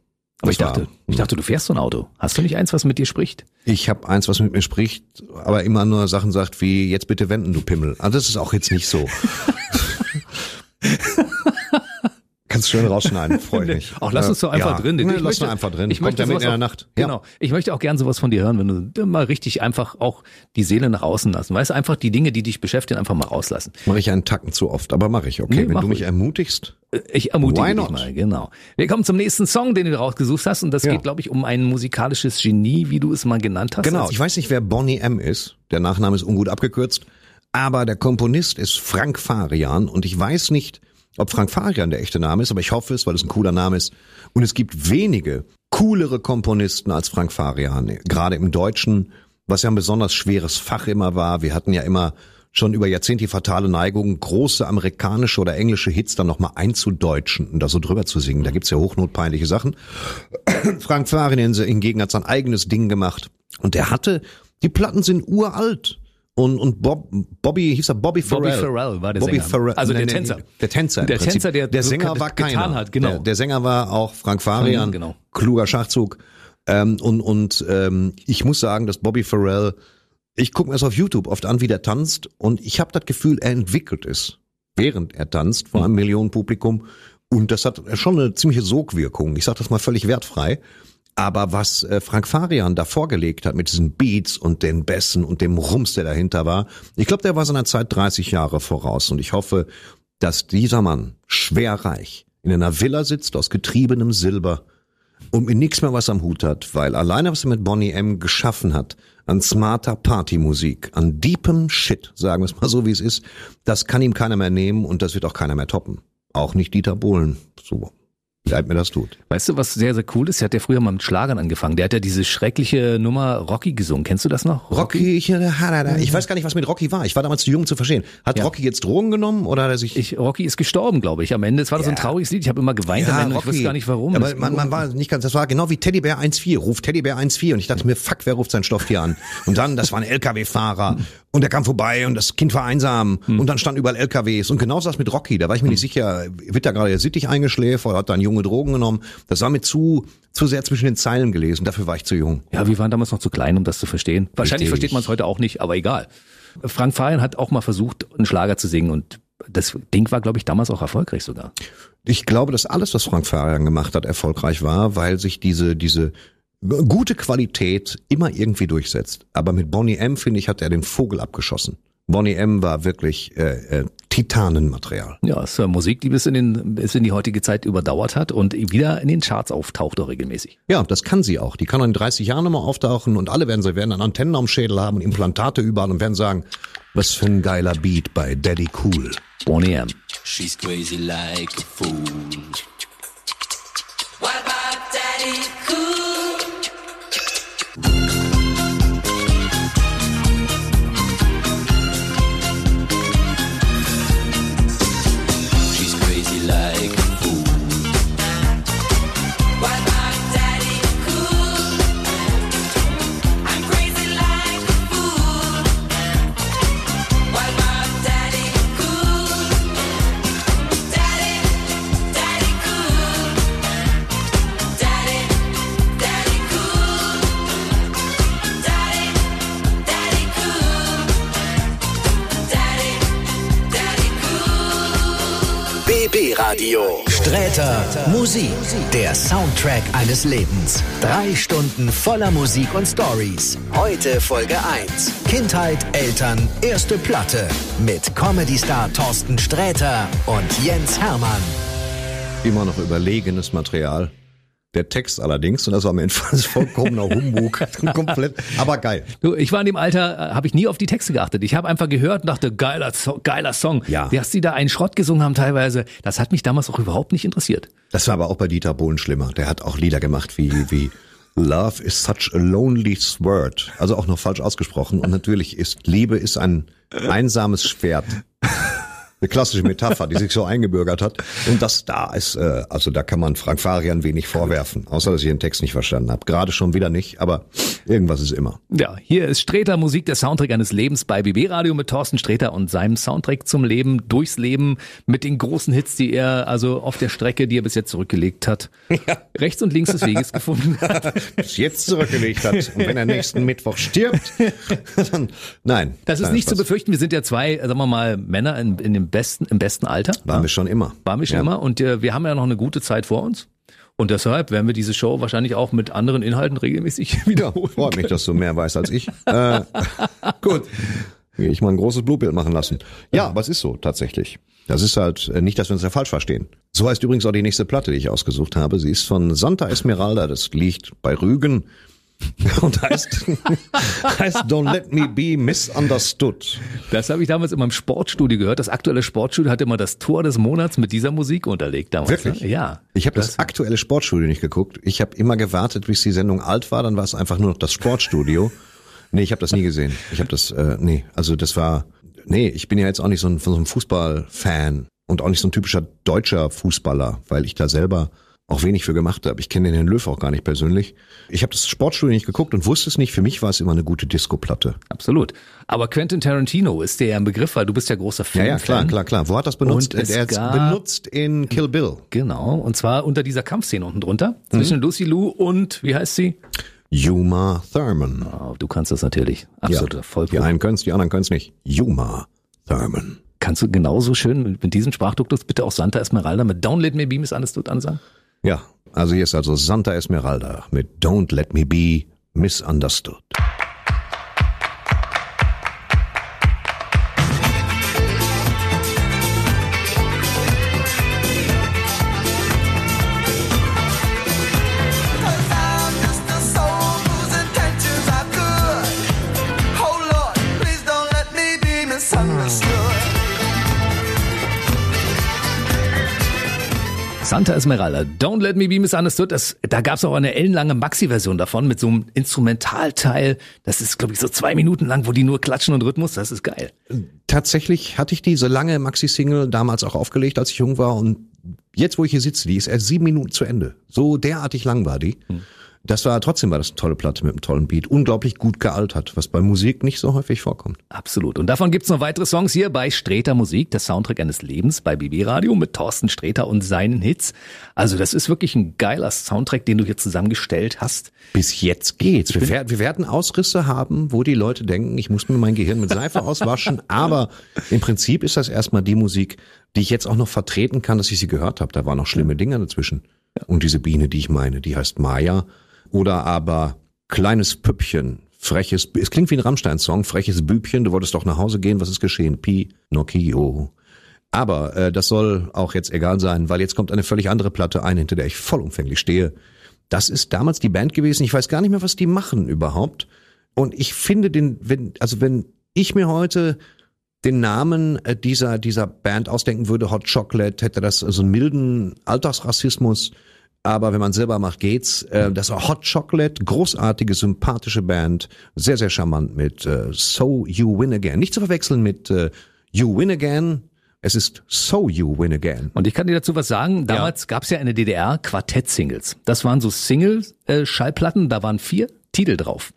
aber ich Das war- dachte, ich dachte, du fährst so ein Auto. Hast du nicht eins, was mit dir spricht? Ich habe eins, was mit mir spricht, aber immer nur Sachen sagt wie, jetzt bitte wenden, du Pimmel. Also das ist auch jetzt nicht so. Kannst schön rausschneiden, freue ich mich. Ach, lass uns doch einfach ja. drin. Nee, Ich lass möchte- einfach drin. Ich Kommt möchte ja mitten in der auch- Nacht. Ja. Genau. Ich möchte auch gern sowas von dir hören, wenn du mal richtig einfach auch die Seele nach außen lassen. Weißt du, einfach die Dinge, die dich beschäftigen, einfach mal rauslassen. Mache ich einen Tacken zu oft, aber mache ich, okay. Nee, Wenn mach du mich ruhig. ermutigst. Äh, Ich ermutige dich mal, genau. Wir kommen zum nächsten Song, den du rausgesucht hast. Und das Ja. geht, glaube ich, um ein musikalisches Genie, wie du es mal genannt hast. Genau, Also ich weiß nicht, wer Bonnie M. ist. Der Nachname ist ungut abgekürzt. Aber der Komponist ist Frank Farian und ich weiß nicht, ob Frank Farian der echte Name ist, aber ich hoffe es, weil es ein cooler Name ist. Und es gibt wenige coolere Komponisten als Frank Farian, gerade im Deutschen, was ja ein besonders schweres Fach immer war. Wir hatten ja immer schon über Jahrzehnte fatale Neigung, große amerikanische oder englische Hits dann nochmal einzudeutschen und da so drüber zu singen. Da gibt's ja hochnotpeinliche Sachen. Frank Farian hingegen hat sein eigenes Ding gemacht und der hatte, die Platten sind uralt. Und, und Bob, Bobby, hieß er Bobby Farrell. Bobby Farrell war der Bobby Sänger. Farrell. Also der Tänzer. Der Tänzer. Der. Tänzer, der der Sänger ge- war getan keiner. hat, genau. Der, der Sänger war auch Frank Farian. Genau. Kluger Schachzug. Ähm, und und ähm, ich muss sagen, dass Bobby Farrell, ich gucke mir das auf YouTube oft an, wie der tanzt. Und ich habe das Gefühl, er entwickelt es, während er tanzt, vor einem Millionenpublikum. Und das hat schon eine ziemliche Sogwirkung. Ich sage das mal völlig wertfrei. Aber was äh, Frank Farian da vorgelegt hat mit diesen Beats und den Bässen und dem Rums, der dahinter war, ich glaube, der war seiner Zeit 30 Jahre voraus. Und ich hoffe, dass dieser Mann schwer reich in einer Villa sitzt aus getriebenem Silber und mit nichts mehr was am Hut hat, weil alleine was er mit Bonnie M geschaffen hat, an smarter Partymusik, an deepem Shit, sagen wir es mal so wie es ist, das kann ihm keiner mehr nehmen und das wird auch keiner mehr toppen. Auch nicht Dieter Bohlen. So leid mir das tut. Weißt du, was sehr, sehr cool ist? Der hat ja früher mal mit Schlagern angefangen. Der hat ja diese schreckliche Nummer Rocky gesungen. Kennst du das noch? Rocky, ich, ich weiß gar nicht, was mit Rocky war. Ich war damals zu jung zu verstehen. Hat Ja. Rocky jetzt Drogen genommen oder hat er sich Ich, Rocky ist gestorben, glaube ich. Am Ende, es war so ein Ja. trauriges Lied. Ich habe immer geweint am Ende. Ich weiß gar nicht warum. Aber Das- man, man war nicht ganz, das war genau wie Teddybär 1.4, ruft Teddybär 1.4 und ich dachte mir, fuck, wer ruft sein Stofftier an? Und dann, das war ein LKW-Fahrer und der kam vorbei und das Kind war einsam Hm. und dann standen überall LKWs und genauso das mit Rocky, da war ich mir nicht sicher, wird da gerade der Sittig eingeschläfert oder hat da ein Junge Drogen genommen? Das war mir zu, zu sehr zwischen den Zeilen gelesen, dafür war ich zu jung. Ja, wir waren damals noch zu klein, um das zu verstehen. Wahrscheinlich Richtig. versteht man es heute auch nicht, aber egal. Frank Farian hat auch mal versucht, einen Schlager zu singen und das Ding war, glaube ich, damals auch erfolgreich sogar. Ich glaube, dass alles, was Frank Farian gemacht hat, erfolgreich war, weil sich diese, diese gute Qualität immer irgendwie durchsetzt. Aber mit Bonnie M, finde ich, hat er den Vogel abgeschossen. Bonnie M war wirklich äh, äh, Titanenmaterial. Ja, es ist ja Musik, die bis in, den, bis in die heutige Zeit überdauert hat und wieder in den Charts auftaucht auch regelmäßig. Ja, das kann sie auch. Die kann auch in 30 Jahren nochmal auftauchen und alle werden, sie werden dann Antennen am Schädel haben und Implantate überall und werden sagen, was für ein geiler Beat bei Daddy Cool. Bonnie M. She's crazy like a fool. What about Daddy Cool? BB Radio. Sträter Musik. Der Soundtrack eines Lebens. Drei Stunden voller Musik und Stories. Heute Folge 1. Kindheit, Eltern, erste Platte. Mit Comedy-Star Thorsten Sträter und Jens Hermann. Immer noch überlegenes Material. Der Text allerdings, und das war am Ende vollkommener Humbug, komplett, aber geil. Du, ich war in dem Alter, äh, habe ich nie auf die Texte geachtet. Ich habe einfach gehört und dachte, geiler, geiler Song. Ja. Dass die da einen Schrott gesungen haben teilweise, das hat mich damals auch überhaupt nicht interessiert. Das war aber auch bei Dieter Bohlen schlimmer. Der hat auch Lieder gemacht wie, wie Love is such a lonely word. Also auch noch falsch ausgesprochen. Und natürlich ist Liebe ist ein einsames Schwert. Eine klassische Metapher, die sich so eingebürgert hat. Und das da ist, äh, also da kann man Frank Farian wenig vorwerfen. Außer, dass ich den Text nicht verstanden habe. Gerade schon wieder nicht, aber irgendwas ist immer. Ja, hier ist Streter Musik, der Soundtrack eines Lebens bei BB Radio mit Thorsten Streter und seinem Soundtrack zum Leben, durchs Leben, mit den großen Hits, die er also auf der Strecke, die er bis jetzt zurückgelegt hat, rechts und links des Weges gefunden hat. Bis jetzt zurückgelegt hat. Und wenn er nächsten Mittwoch stirbt, dann, nein. Das ist nicht zu Spaß. befürchten. Wir sind ja zwei, sagen wir mal, Männer in, in dem besten, im besten Alter. Waren wir schon immer. Waren wir schon Ja. immer. Und äh, wir haben ja noch eine gute Zeit vor uns. Und deshalb werden wir diese Show wahrscheinlich auch mit anderen Inhalten regelmäßig Ja, wiederholen. freut mich, dass du mehr weißt als ich. Äh, gut. Ich mal ein großes Blutbild machen lassen. Ja, aber es ist so, tatsächlich. Das ist halt äh, nicht, dass wir uns ja falsch verstehen. So heißt übrigens auch die nächste Platte, die ich ausgesucht habe. Sie ist von Santa Esmeralda. Das liegt bei Rügen. und heißt, heißt Don't Let Me Be Misunderstood. Das habe ich damals in meinem Sportstudio gehört. Das aktuelle Sportstudio hat immer das Tor des Monats mit dieser Musik unterlegt damals. Wirklich? Ne? Ja. Ich habe das, aktuelle Sportstudio nicht geguckt. Ich habe immer gewartet, bis die Sendung alt war, dann war es einfach nur noch das Sportstudio. Nee, ich habe das nie gesehen. Ich habe das, äh, nee, also das war, nee, ich bin ja jetzt auch nicht so ein, so ein Fußballfan und auch nicht so ein typischer deutscher Fußballer, weil ich da selber auch wenig für gemacht habe. Ich kenne den Herrn Löw auch gar nicht persönlich. Ich habe das Sportstudio nicht geguckt und wusste es nicht. Für mich war es immer eine gute Disco-Platte. Absolut. Aber Quentin Tarantino ist dir ja ein Begriff, weil du bist ja großer Ja, Film. ja, klar, klar, klar. Wo hat das benutzt? Und es er gab- benutzt in Kill Bill. Genau. Und zwar unter dieser Kampfszene unten drunter. Zwischen Lucy Lou und, wie heißt sie? Yuma Thurman. Oh, du kannst das natürlich. Absoluter Die Vollprofi. einen können's, die anderen können's nicht. Yuma Thurman. Kannst du genauso schön mit, diesem Sprachduktus bitte auch Santa Esmeralda mit Let Me Be Misunderstood ansagen? Ja, also hier ist also Santa Esmeralda mit Don't Let Me Be Misunderstood. Santa Esmeralda, Don't Let Me Be Misunderstood. Das, da gab es auch eine ellenlange Maxi-Version davon mit so einem Instrumentalteil. Das ist, glaube ich, so zwei Minuten lang, wo die nur klatschen und Rhythmus. Das ist geil. Tatsächlich hatte ich diese lange Maxi-Single damals auch aufgelegt, als ich jung war und jetzt, wo ich hier sitze, die ist erst sieben Minuten zu Ende. So derartig lang war die. Das war trotzdem war das eine tolle Platte mit einem tollen Beat, unglaublich gut gealtert, was bei Musik nicht so häufig vorkommt. Absolut. Und davon gibt's noch weitere Songs hier bei Streter Musik, der Soundtrack eines Lebens bei BB Radio mit Thorsten Streter und seinen Hits. Also das ist wirklich ein geiler Soundtrack, den du hier zusammengestellt hast. Bis jetzt geht's. Wir, wir werden Ausrisse haben, wo die Leute denken, ich muss mir mein Gehirn mit Seife auswaschen. Aber im Prinzip ist das erstmal die Musik, die ich jetzt auch noch vertreten kann, dass ich sie gehört habe. Da waren noch schlimme Dinge dazwischen. Und diese Biene, die ich meine, die heißt Maya. Oder aber kleines Püppchen, freches, es klingt wie ein Rammstein-Song, freches Bübchen, du wolltest doch nach Hause gehen, was ist geschehen? Pinocchio. Aber äh, das soll auch jetzt egal sein, weil jetzt kommt eine völlig andere Platte ein, hinter der ich vollumfänglich stehe. Das ist damals die Band gewesen. Ich weiß gar nicht mehr, was die machen überhaupt. Und ich finde den, wenn, also wenn ich mir heute den Namen äh, dieser, dieser Band ausdenken würde, Hot Chocolate, hätte das so einen milden Alltagsrassismus. Aber wenn man selber macht, geht's. Äh, das war Hot Chocolate, großartige, sympathische Band, sehr, sehr charmant mit äh, So You Win Again. Nicht zu verwechseln mit äh, You Win Again. Es ist So You Win Again. Und ich kann dir dazu was sagen. Damals gab's ja in der DDR Quartett-Singles. Das waren so Single-Schallplatten, da waren vier Titel drauf.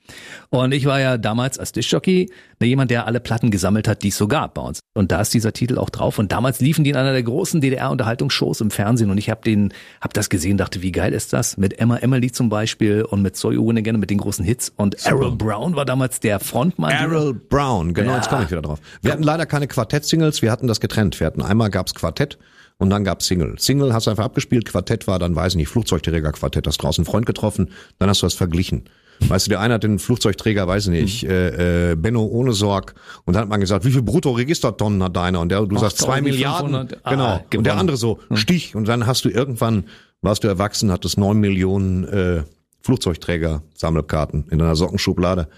Und ich war ja damals als Dischjockey ne, jemand, der alle Platten gesammelt hat, die es so gab bei uns. Und da ist dieser Titel auch drauf. Und damals liefen die in einer der großen DDR-Unterhaltungsshows im Fernsehen. Und ich habe den, hab das gesehen, dachte, wie geil ist das? Mit Emma Emily zum Beispiel und mit So You Win Again mit den großen Hits. Und Errol Brown war damals der Frontmann. Errol Brown, genau, Ja. jetzt komme ich wieder drauf. Wir hatten leider keine Quartett-Singles, wir hatten das getrennt. Wir hatten einmal gab's Quartett und dann gab's Single. Single hast du einfach abgespielt, Quartett war dann, weiß ich nicht, Flugzeugträger-Quartett, hast draußen einen Freund getroffen, dann hast du das verglichen. Weißt du, der eine hat den Flugzeugträger, weiß ich nicht, äh, äh, Benno ohne Sorg und dann hat man gesagt, wie viel Bruttoregistertonnen hat deiner? Und der, du sagst zwei 8500, Milliarden. ah, genau. und der andere so, Stich. Und dann hast du irgendwann, warst du erwachsen, hattest neun Millionen äh, Flugzeugträger-Sammelkarten in deiner Sockenschublade.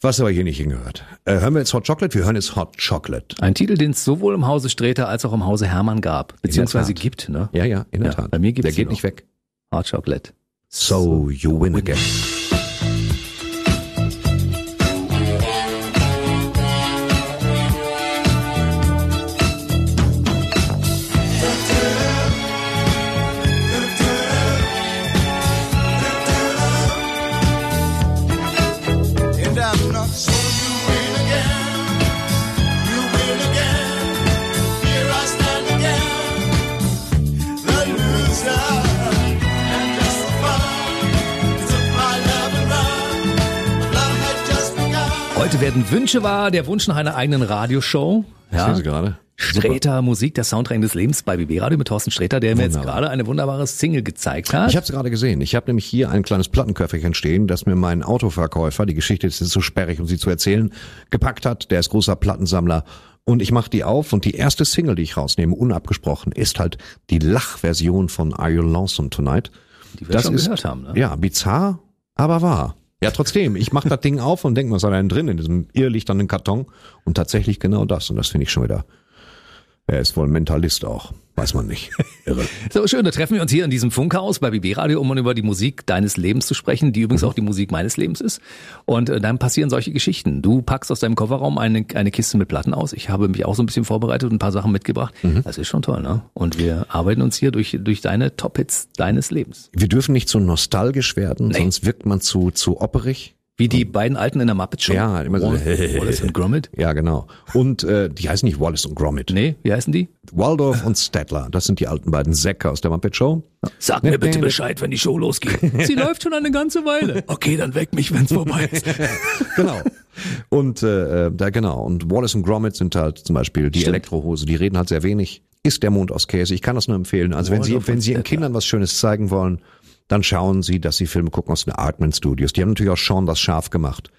Was aber hier nicht hingehört. Äh, hören wir jetzt Hot Chocolate? Wir hören jetzt Hot Chocolate. Ein Titel, den es sowohl im Hause Streter als auch im Hause Hermann gab. Beziehungsweise gibt, ne? Ja, ja, in der Ja, Tat. bei mir gibt's Der geht noch. nicht weg. Hot Chocolate. So you win again. Heute werden Wünsche wahr, der Wunsch nach einer eigenen Radioshow. Ja. Sehen Sie gerade? Streter Musik, der Soundtrack des Lebens bei BB Radio mit Thorsten Streter, der mir jetzt Wunderbar. gerade eine wunderbare Single gezeigt hat. Ich habe es gerade gesehen. Ich habe nämlich hier ein kleines Plattenköfferchen stehen, das mir mein Autoverkäufer, die Geschichte ist jetzt so sperrig, um sie zu erzählen, gepackt hat. Der ist großer Plattensammler. Und ich mache die auf und die erste Single, die ich rausnehme, unabgesprochen, ist halt die Lachversion von Are You Lonesome Tonight? Die wir schon gehört haben, ne? Ja, bizarr, aber wahr. Ja, trotzdem, ich mache das Ding auf und denke, was ist da denn drin in diesem irrlichternden Karton? Und tatsächlich genau das. Und das finde ich schon wieder. Er ist wohl Mentalist auch. Weiß man nicht. Irre. So schön, da treffen wir uns hier in diesem Funkhaus bei BB Radio, um über die Musik deines Lebens zu sprechen, die übrigens auch die Musik meines Lebens ist. Und äh, dann passieren solche Geschichten. Du packst aus deinem Kofferraum eine, eine Kiste mit Platten aus. Ich habe mich auch so ein bisschen vorbereitet und ein paar Sachen mitgebracht. Das ist schon toll, ne? Und wir arbeiten uns hier durch, durch deine Top-Hits deines Lebens. Wir dürfen nicht zu nostalgisch werden, sonst wirkt man zu, zu opperig. Wie die beiden Alten in der Muppet Show. Ja, immer so. Wall- Wallace und Gromit. Ja, genau. Und äh, die heißen nicht Wallace und Gromit. Nee, wie heißen die? Waldorf und Stedtler. Das sind die alten beiden Säcke aus der Muppet Show. Sag mir bitte Bescheid, wenn die Show losgeht. Sie läuft schon eine ganze Weile. Okay, dann weck mich, wenn's vorbei ist. genau. Und äh, äh, da genau. Und Wallace und Gromit sind halt zum Beispiel die Stimmt. Elektrohose. Die reden halt sehr wenig. Ist der Mond aus Käse. Ich kann das nur empfehlen. Also wenn Sie, Waldorf wenn Sie Ihren. Kindern was Schönes zeigen wollen, dann schauen Sie, dass Sie Filme gucken aus den Artman Studios. Die haben natürlich auch Sean das Schaf gemacht.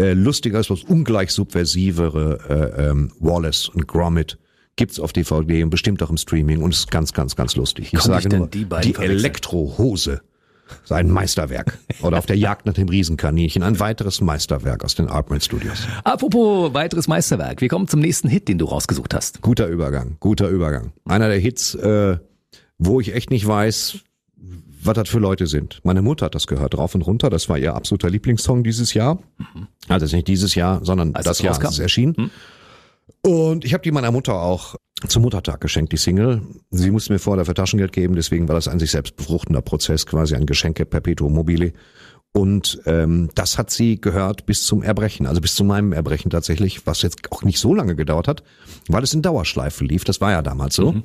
Äh, lustiger ist was ungleich subversivere äh, ähm, Wallace und Gromit gibt's auf DVD und bestimmt auch im Streaming und es ist ganz, ganz, ganz lustig. Ich ich sage denn nur, die die? Elektrohose. ist ein Meisterwerk. Oder auf der Jagd nach dem Riesenkaninchen. Ein weiteres Meisterwerk aus den Artman Studios. Apropos weiteres Meisterwerk. Wir kommen zum nächsten Hit, den du rausgesucht hast. Guter Übergang, guter Übergang. Einer der Hits, äh, wo ich echt nicht weiß, was das für Leute sind. Meine Mutter hat das gehört, rauf und runter. Das war ihr absoluter Lieblingssong dieses Jahr. Also es ist nicht dieses Jahr, sondern Als das Jahr, als es erschien. Und ich habe die meiner Mutter auch zum Muttertag geschenkt, die Single. Sie musste mir vorher dafür Taschengeld geben, deswegen war das ein sich selbst befruchtender Prozess, quasi ein Geschenke perpetuum mobile. Und ähm, das hat sie gehört bis zum Erbrechen, also bis zu meinem Erbrechen tatsächlich, was jetzt auch nicht so lange gedauert hat, weil es in Dauerschleife lief. Das war ja damals so.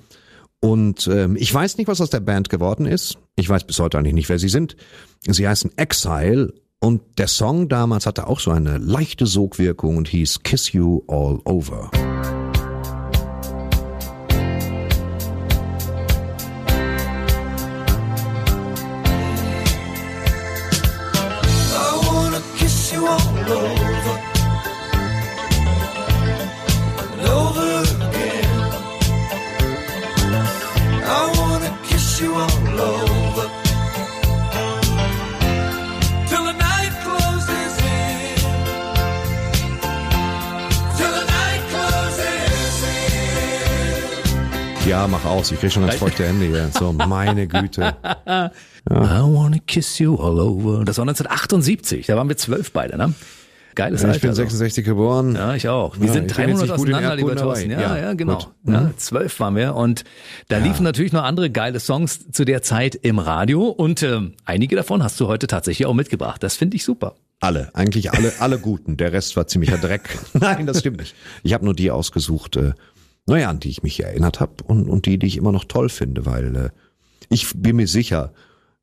Und ähm, ich weiß nicht, was aus der Band geworden ist. Ich weiß bis heute eigentlich nicht, wer sie sind. Sie heißen Exile und der Song damals hatte auch so eine leichte Sogwirkung und hieß Kiss You All Over. In. Ja, mach aus, ich krieg schon ganz feuchte Hände hier. So, meine Güte. I wanna kiss you all over. Das war 1978. Da waren wir zwölf beide, ne? Geiles Ja, Alter. ich bin also. 66 geboren. Ja, ich auch. Wir Ja, sind drei Monate auseinander, lieber Thorsten. Ja, Ja, ja, genau. Mhm. Ja, zwölf waren wir und da liefen natürlich noch andere geile Songs zu der Zeit im Radio und ähm, einige davon hast du heute tatsächlich auch mitgebracht. Das finde ich super. Alle, eigentlich alle, alle guten. Der Rest war ziemlicher Dreck. Nein, das stimmt nicht. Ich habe nur die ausgesucht, äh, naja, an die ich mich erinnert habe und, und die, die ich immer noch toll finde, weil äh, ich bin mir sicher,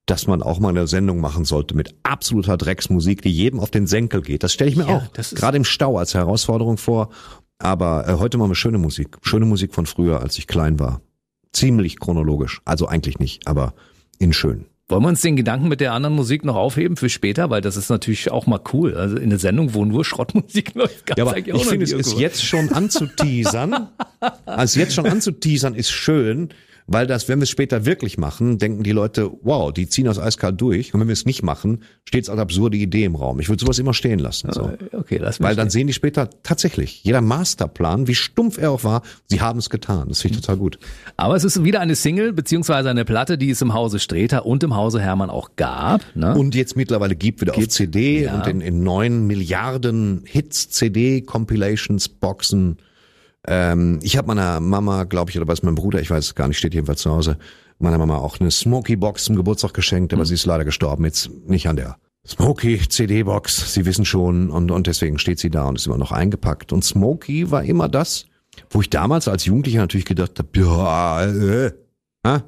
dass man auch mal eine Sendung machen sollte mit absoluter Drecksmusik, die jedem auf den Senkel geht. Das stelle ich mir Ja, auch gerade im Stau als Herausforderung vor. Aber äh, heute machen wir schöne Musik. Schöne Musik von früher, als ich klein war. Ziemlich chronologisch. Also eigentlich nicht, aber in schön. Wollen wir uns den Gedanken mit der anderen Musik noch aufheben für später? Weil das ist natürlich auch mal cool. Also in der Sendung, wo nur Schrottmusik läuft, gab's Ja, aber ich finde, es ist jetzt schon anzuteasern. also jetzt schon anzuteasern ist schön, weil das, wenn wir es später wirklich machen, denken die Leute, wow, die ziehen das eiskalt durch. Und wenn wir es nicht machen, steht es als absurde Idee im Raum. Ich würde sowas immer stehen lassen. So. Okay, lass mich Weil dann sehen die später tatsächlich, jeder Masterplan, wie stumpf er auch war, sie haben es getan. Das finde ich total gut. Aber es ist wieder eine Single beziehungsweise eine Platte, die es im Hause Streter und im Hause Hermann auch gab. Ne? Und jetzt mittlerweile gibt wieder auf CD ja. und in, in neun Milliarden Hits, CD, Compilations, Boxen. Ähm, ich habe meiner Mama, glaube ich, oder was mein Bruder, ich weiß es gar nicht, steht jedenfalls zu Hause, meiner Mama auch eine Smoky Box zum Geburtstag geschenkt, aber sie ist leider gestorben, jetzt nicht an der Smoky CD Box, Sie wissen schon, und, und deswegen steht sie da und ist immer noch eingepackt. Und Smoky war immer das, wo ich damals als Jugendlicher natürlich gedacht habe, ja, äh, äh,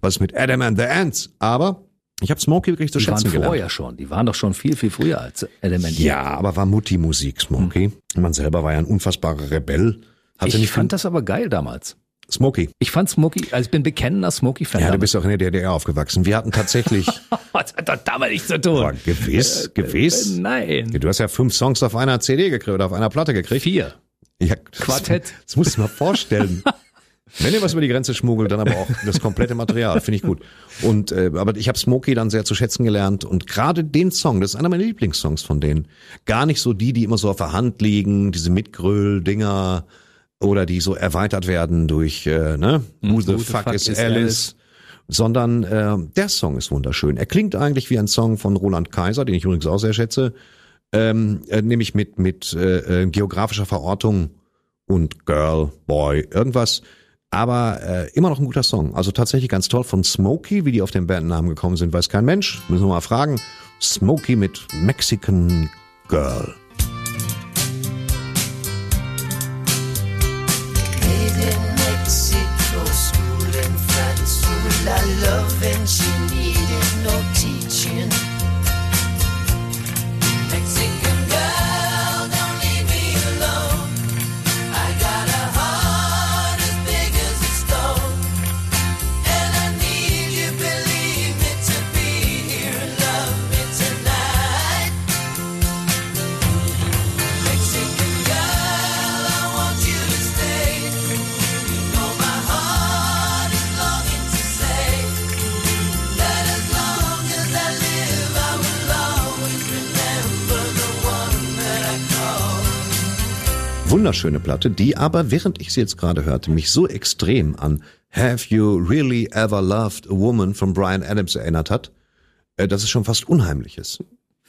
was ist mit Adam and the Ants? Aber ich habe Smoky wirklich zu die waren schätzen gelernt. vorher schon. Die waren doch schon viel, viel früher als Element. Ja, aber war Mutti-Musik, Smokey. Man selber war ja ein unfassbarer Rebell. Hatte Ich nicht fand das aber geil damals. Smokey. Ich fand Smokey, also ich bin bekennender Smokey-Fan. Ja, du damals. bist auch in der DDR aufgewachsen. Wir hatten tatsächlich, Was hat das damit nichts zu tun? Boah, gewiss, gewiss. Äh, Nein. Du hast ja fünf Songs auf einer CD gekriegt oder auf einer Platte gekriegt. Vier. Ja, Quartett. Das musst du dir mal vorstellen. Wenn ihr was über die Grenze schmuggelt, dann aber auch das komplette Material, finde ich gut. Und äh, aber ich habe Smokey dann sehr zu schätzen gelernt und gerade den Song, das ist einer meiner Lieblingssongs von denen. Gar nicht so die, die immer so auf der Hand liegen, diese Mitgröl-Dinger oder die so erweitert werden durch äh, ne, Who the, fuck, is, Alice, sondern äh, der Song ist wunderschön. Er klingt eigentlich wie ein Song von Roland Kaiser, den ich übrigens auch sehr schätze, ähm, äh, nämlich mit mit äh, äh, geografischer Verortung und Girl, Boy, irgendwas. Aber äh, immer noch ein guter Song. Also tatsächlich ganz toll. Von Smokey, wie die auf den Bandnamen gekommen sind, weiß kein Mensch. Müssen wir mal fragen. Smokey mit Mexican Girl. Wunderschöne Platte, die aber, während ich sie jetzt gerade hörte, mich so extrem an Have You Really Ever Loved a Woman von Brian Adams erinnert hat, äh, dass es schon fast unheimlich ist.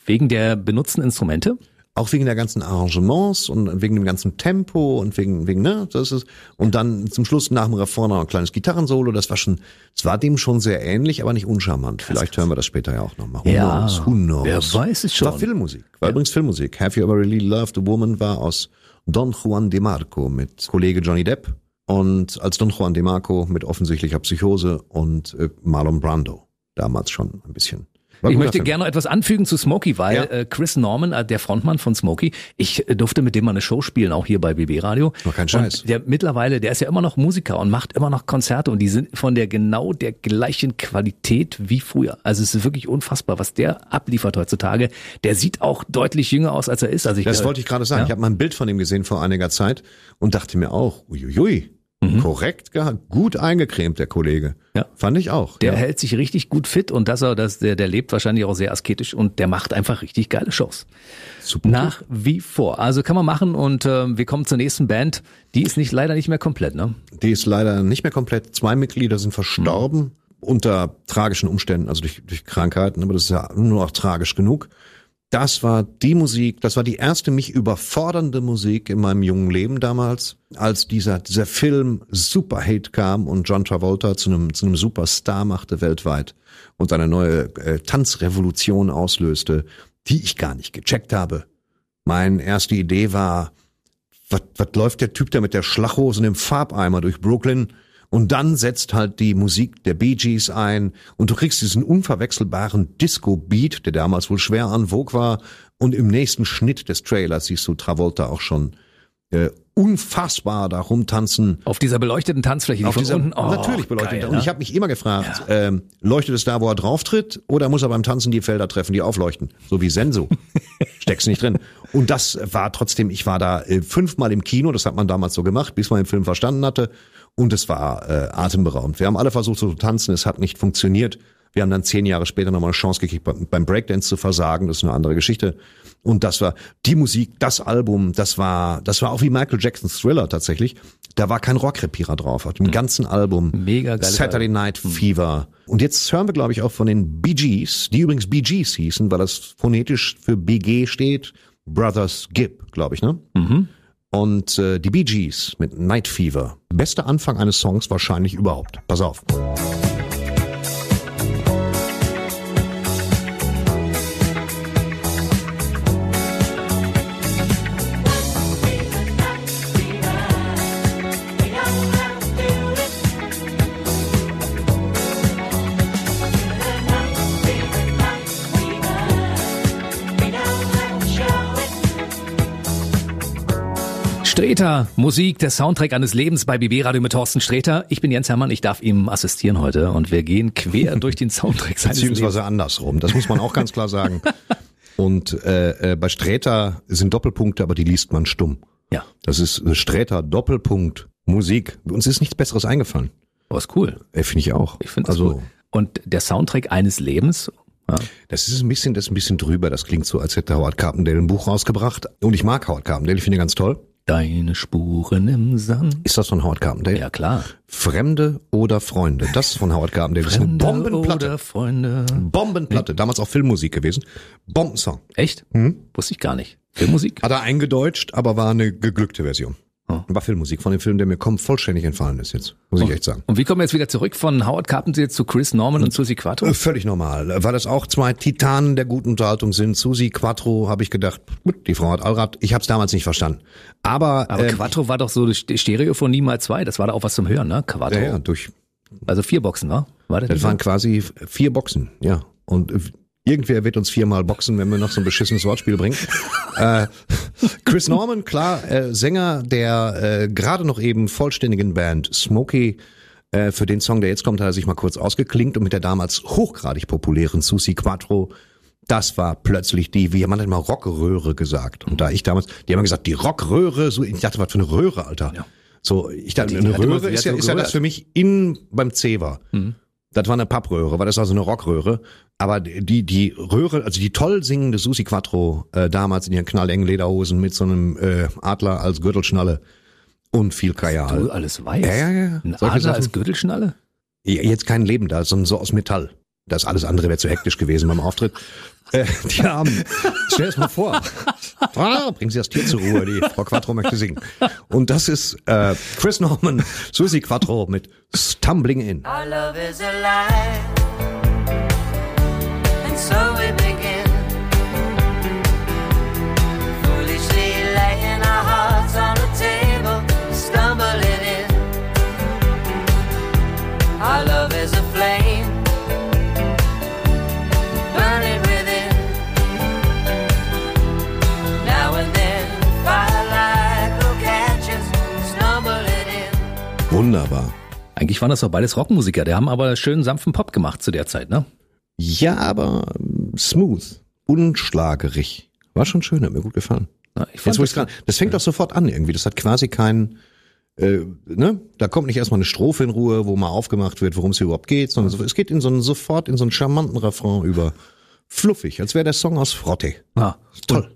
Wegen der benutzten Instrumente? Auch wegen der ganzen Arrangements und wegen dem ganzen Tempo und wegen, wegen, ne, das ist, und dann zum Schluss nach dem Refrain noch ein kleines Gitarrensolo, das war schon, es war dem schon sehr ähnlich, aber nicht uncharmant. Vielleicht hören wir das später ja auch nochmal. Who Ja, knows, who knows? wer weiß es schon. War Filmmusik, war übrigens Filmmusik. Have You Ever Really Loved a Woman war aus Don Juan de Marco mit Kollege Johnny Depp und als Don Juan de Marco mit offensichtlicher Psychose und äh, Marlon Brando. Damals schon ein bisschen. War Ich möchte gerne noch etwas anfügen zu Smokey, weil Ja. äh, Chris Norman, äh, der Frontmann von Smokey, ich äh, durfte mit dem mal eine Show spielen, auch hier bei BB Radio. Noch kein Scheiß. Und der mittlerweile, der ist ja immer noch Musiker und macht immer noch Konzerte und die sind von der genau der gleichen Qualität wie früher. Also es ist wirklich unfassbar, was der abliefert heutzutage. Der sieht auch deutlich jünger aus, als er ist. Also ich, Das wollte ich gerade sagen. Ja. Ich habe mal ein Bild von ihm gesehen vor einiger Zeit und dachte mir auch, uiuiui, korrekt gehabt, gut eingecremt, der Kollege. Mhm. Ja. Fand ich auch. Der ja. hält sich richtig gut fit und dass er, das, der, der lebt wahrscheinlich auch sehr asketisch und der macht einfach richtig geile Shows. Super. Nach wie vor. Also kann man machen und ähm, wir kommen zur nächsten Band. Die ist nicht leider nicht mehr komplett, ne? Die ist leider nicht mehr komplett. Zwei Mitglieder sind verstorben unter tragischen Umständen, also durch, durch Krankheiten, aber das ist ja nur noch tragisch genug. Das war die Musik, das war die erste mich überfordernde Musik in meinem jungen Leben damals, als dieser, dieser Film Superhate kam und John Travolta zu einem, zu einem Superstar machte weltweit und eine neue äh, Tanzrevolution auslöste, die ich gar nicht gecheckt habe. Meine erste Idee war, was, läuft der Typ da mit der Schlachhose und dem Farbeimer durch Brooklyn? Und dann setzt halt die Musik der Bee Gees ein und du kriegst diesen unverwechselbaren Disco-Beat, der damals wohl schwer an Vogue war. Und im nächsten Schnitt des Trailers siehst du Travolta auch schon äh, unfassbar da rumtanzen. Auf dieser beleuchteten Tanzfläche, die Auf von dieser, unten. Oh, natürlich beleuchtet. geil, und ne? ich habe mich immer gefragt, ähm, leuchtet es da, wo er drauf tritt, oder muss er beim Tanzen die Felder treffen, die aufleuchten? So wie Senso. Steckst nicht drin. Und das war trotzdem, ich war da äh, fünfmal im Kino, das hat man damals so gemacht, bis man den Film verstanden hatte. Und es war äh, atemberaubend. Wir haben alle versucht zu tanzen, es hat nicht funktioniert. Wir haben dann zehn Jahre später nochmal eine Chance gekriegt, beim Breakdance zu versagen. Das ist eine andere Geschichte. Und das war die Musik, das Album, das war, das war auch wie Michael Jacksons Thriller tatsächlich. Da war kein Rockrepierer drauf. Auf dem ganzen Album. Mega geiles Saturday Night Fever. Und jetzt hören wir, glaube ich, auch von den Bee Gees, die übrigens Bee Gees hießen, weil das phonetisch für BG steht. Brothers Gibb, glaube ich, ne? Und äh, die Bee Gees mit Night Fever. Bester Anfang eines Songs wahrscheinlich überhaupt. Pass auf. Streter, Musik, der Soundtrack eines Lebens bei BB Radio mit Thorsten Streter. Ich bin Jens Hermann, ich darf ihm assistieren heute und wir gehen quer durch den Soundtrack seines Lebens. Beziehungsweise andersrum. Das muss man auch ganz klar sagen. Und äh, äh, bei Sträter sind Doppelpunkte, aber die liest man stumm. Ja. Das ist äh, Sträter Doppelpunkt Musik. Uns ist nichts Besseres eingefallen. Oh, ist cool. Äh, Finde ich auch. Ich finde also, cool. Und der Soundtrack eines Lebens, ja, Das ist ein bisschen, das ist ein bisschen drüber. Das klingt so, als hätte Howard Carpendale ein Buch rausgebracht. Und ich mag Howard Carpendale, ich finde ihn ganz toll. Deine Spuren im Sand. Ist das von Howard Carpendale? Ja, klar. Fremde oder Freunde. Das ist von Howard Carpendale. Das ist eine Fremde Bombenplatte. Oder Freunde. Bombenplatte. Damals auch Filmmusik gewesen. Bombensong. Echt? Hm? Wusste ich gar nicht. Filmmusik? Hat er eingedeutscht, aber war eine geglückte Version. Oh. War Filmmusik von dem Film, der mir kommt vollständig entfallen ist jetzt. Muss ich echt sagen. Und wie kommen wir jetzt wieder zurück von Howard Carpenter zu Chris Norman und Susie Quattro? Äh, Völlig normal. Weil das auch zwei Titanen der guten Unterhaltung sind. Susi Quattro habe ich gedacht, gut, die Frau hat Allrad. Ich habe es damals nicht verstanden. Aber, Aber ähm, Quattro war doch so die Stereophonie mal zwei. Das war da auch was zum Hören, ne? Quattro. ja, ja, durch. Also vier Boxen, ne? War das Das waren quasi vier Boxen, ja. Und äh, irgendwer wird uns viermal boxen, wenn wir noch so ein beschissenes Wortspiel bringen. äh, Chris Norman, klar, äh, Sänger der äh, gerade noch eben vollständigen Band Smokey. Äh, für den Song, der jetzt kommt, hat er sich mal kurz ausgeklingt und mit der damals hochgradig populären Susi Quattro. Das war plötzlich die, wie man hat immer Rockröhre gesagt. Und da ich damals, die haben gesagt, die Rockröhre, so, ich dachte, was für eine Röhre, Alter. Ja. So, ich dachte, Die- eine die Röhre ist ja, ist ja das für mich in beim C war. Mhm. Das war eine Pappröhre, war das also eine Rockröhre. Aber die, die Röhre, also die toll singende Susi Quattro, äh, damals in ihren knallengen Lederhosen mit so einem äh, Adler als Gürtelschnalle und viel Du Kajal. alles weiß. Ja, ja, ja. Ein Solche Adler Sachen. als Gürtelschnalle? Ja, Jetzt kein Leben da, sondern so aus Metall. Das alles andere wäre zu hektisch gewesen beim Auftritt. Äh, die haben, stell es mal vor. Ah, bringen Sie das Tier zur Ruhe, die Frau Quattro möchte singen. Und das ist äh, Chris Norman, Susi Quattro mit Stumbling In. Our love is alive, and so we begin. Wunderbar. Eigentlich waren das doch beides Rockmusiker. Die haben aber schön sanften Pop gemacht zu der Zeit, ne? Ja, aber ähm, smooth, unschlagerig. War schon schön, hat mir gut gefallen. Ja, ich Jetzt, fand wo das, dran, das fängt doch sofort an irgendwie. Das hat quasi kein, äh, ne? Da kommt nicht erstmal eine Strophe in Ruhe, wo mal aufgemacht wird, worum es hier überhaupt geht, sondern so, es geht in so einen, sofort in so einen charmanten Refrain über. Fluffig, als wäre der Song aus Frotte. ja, Toll.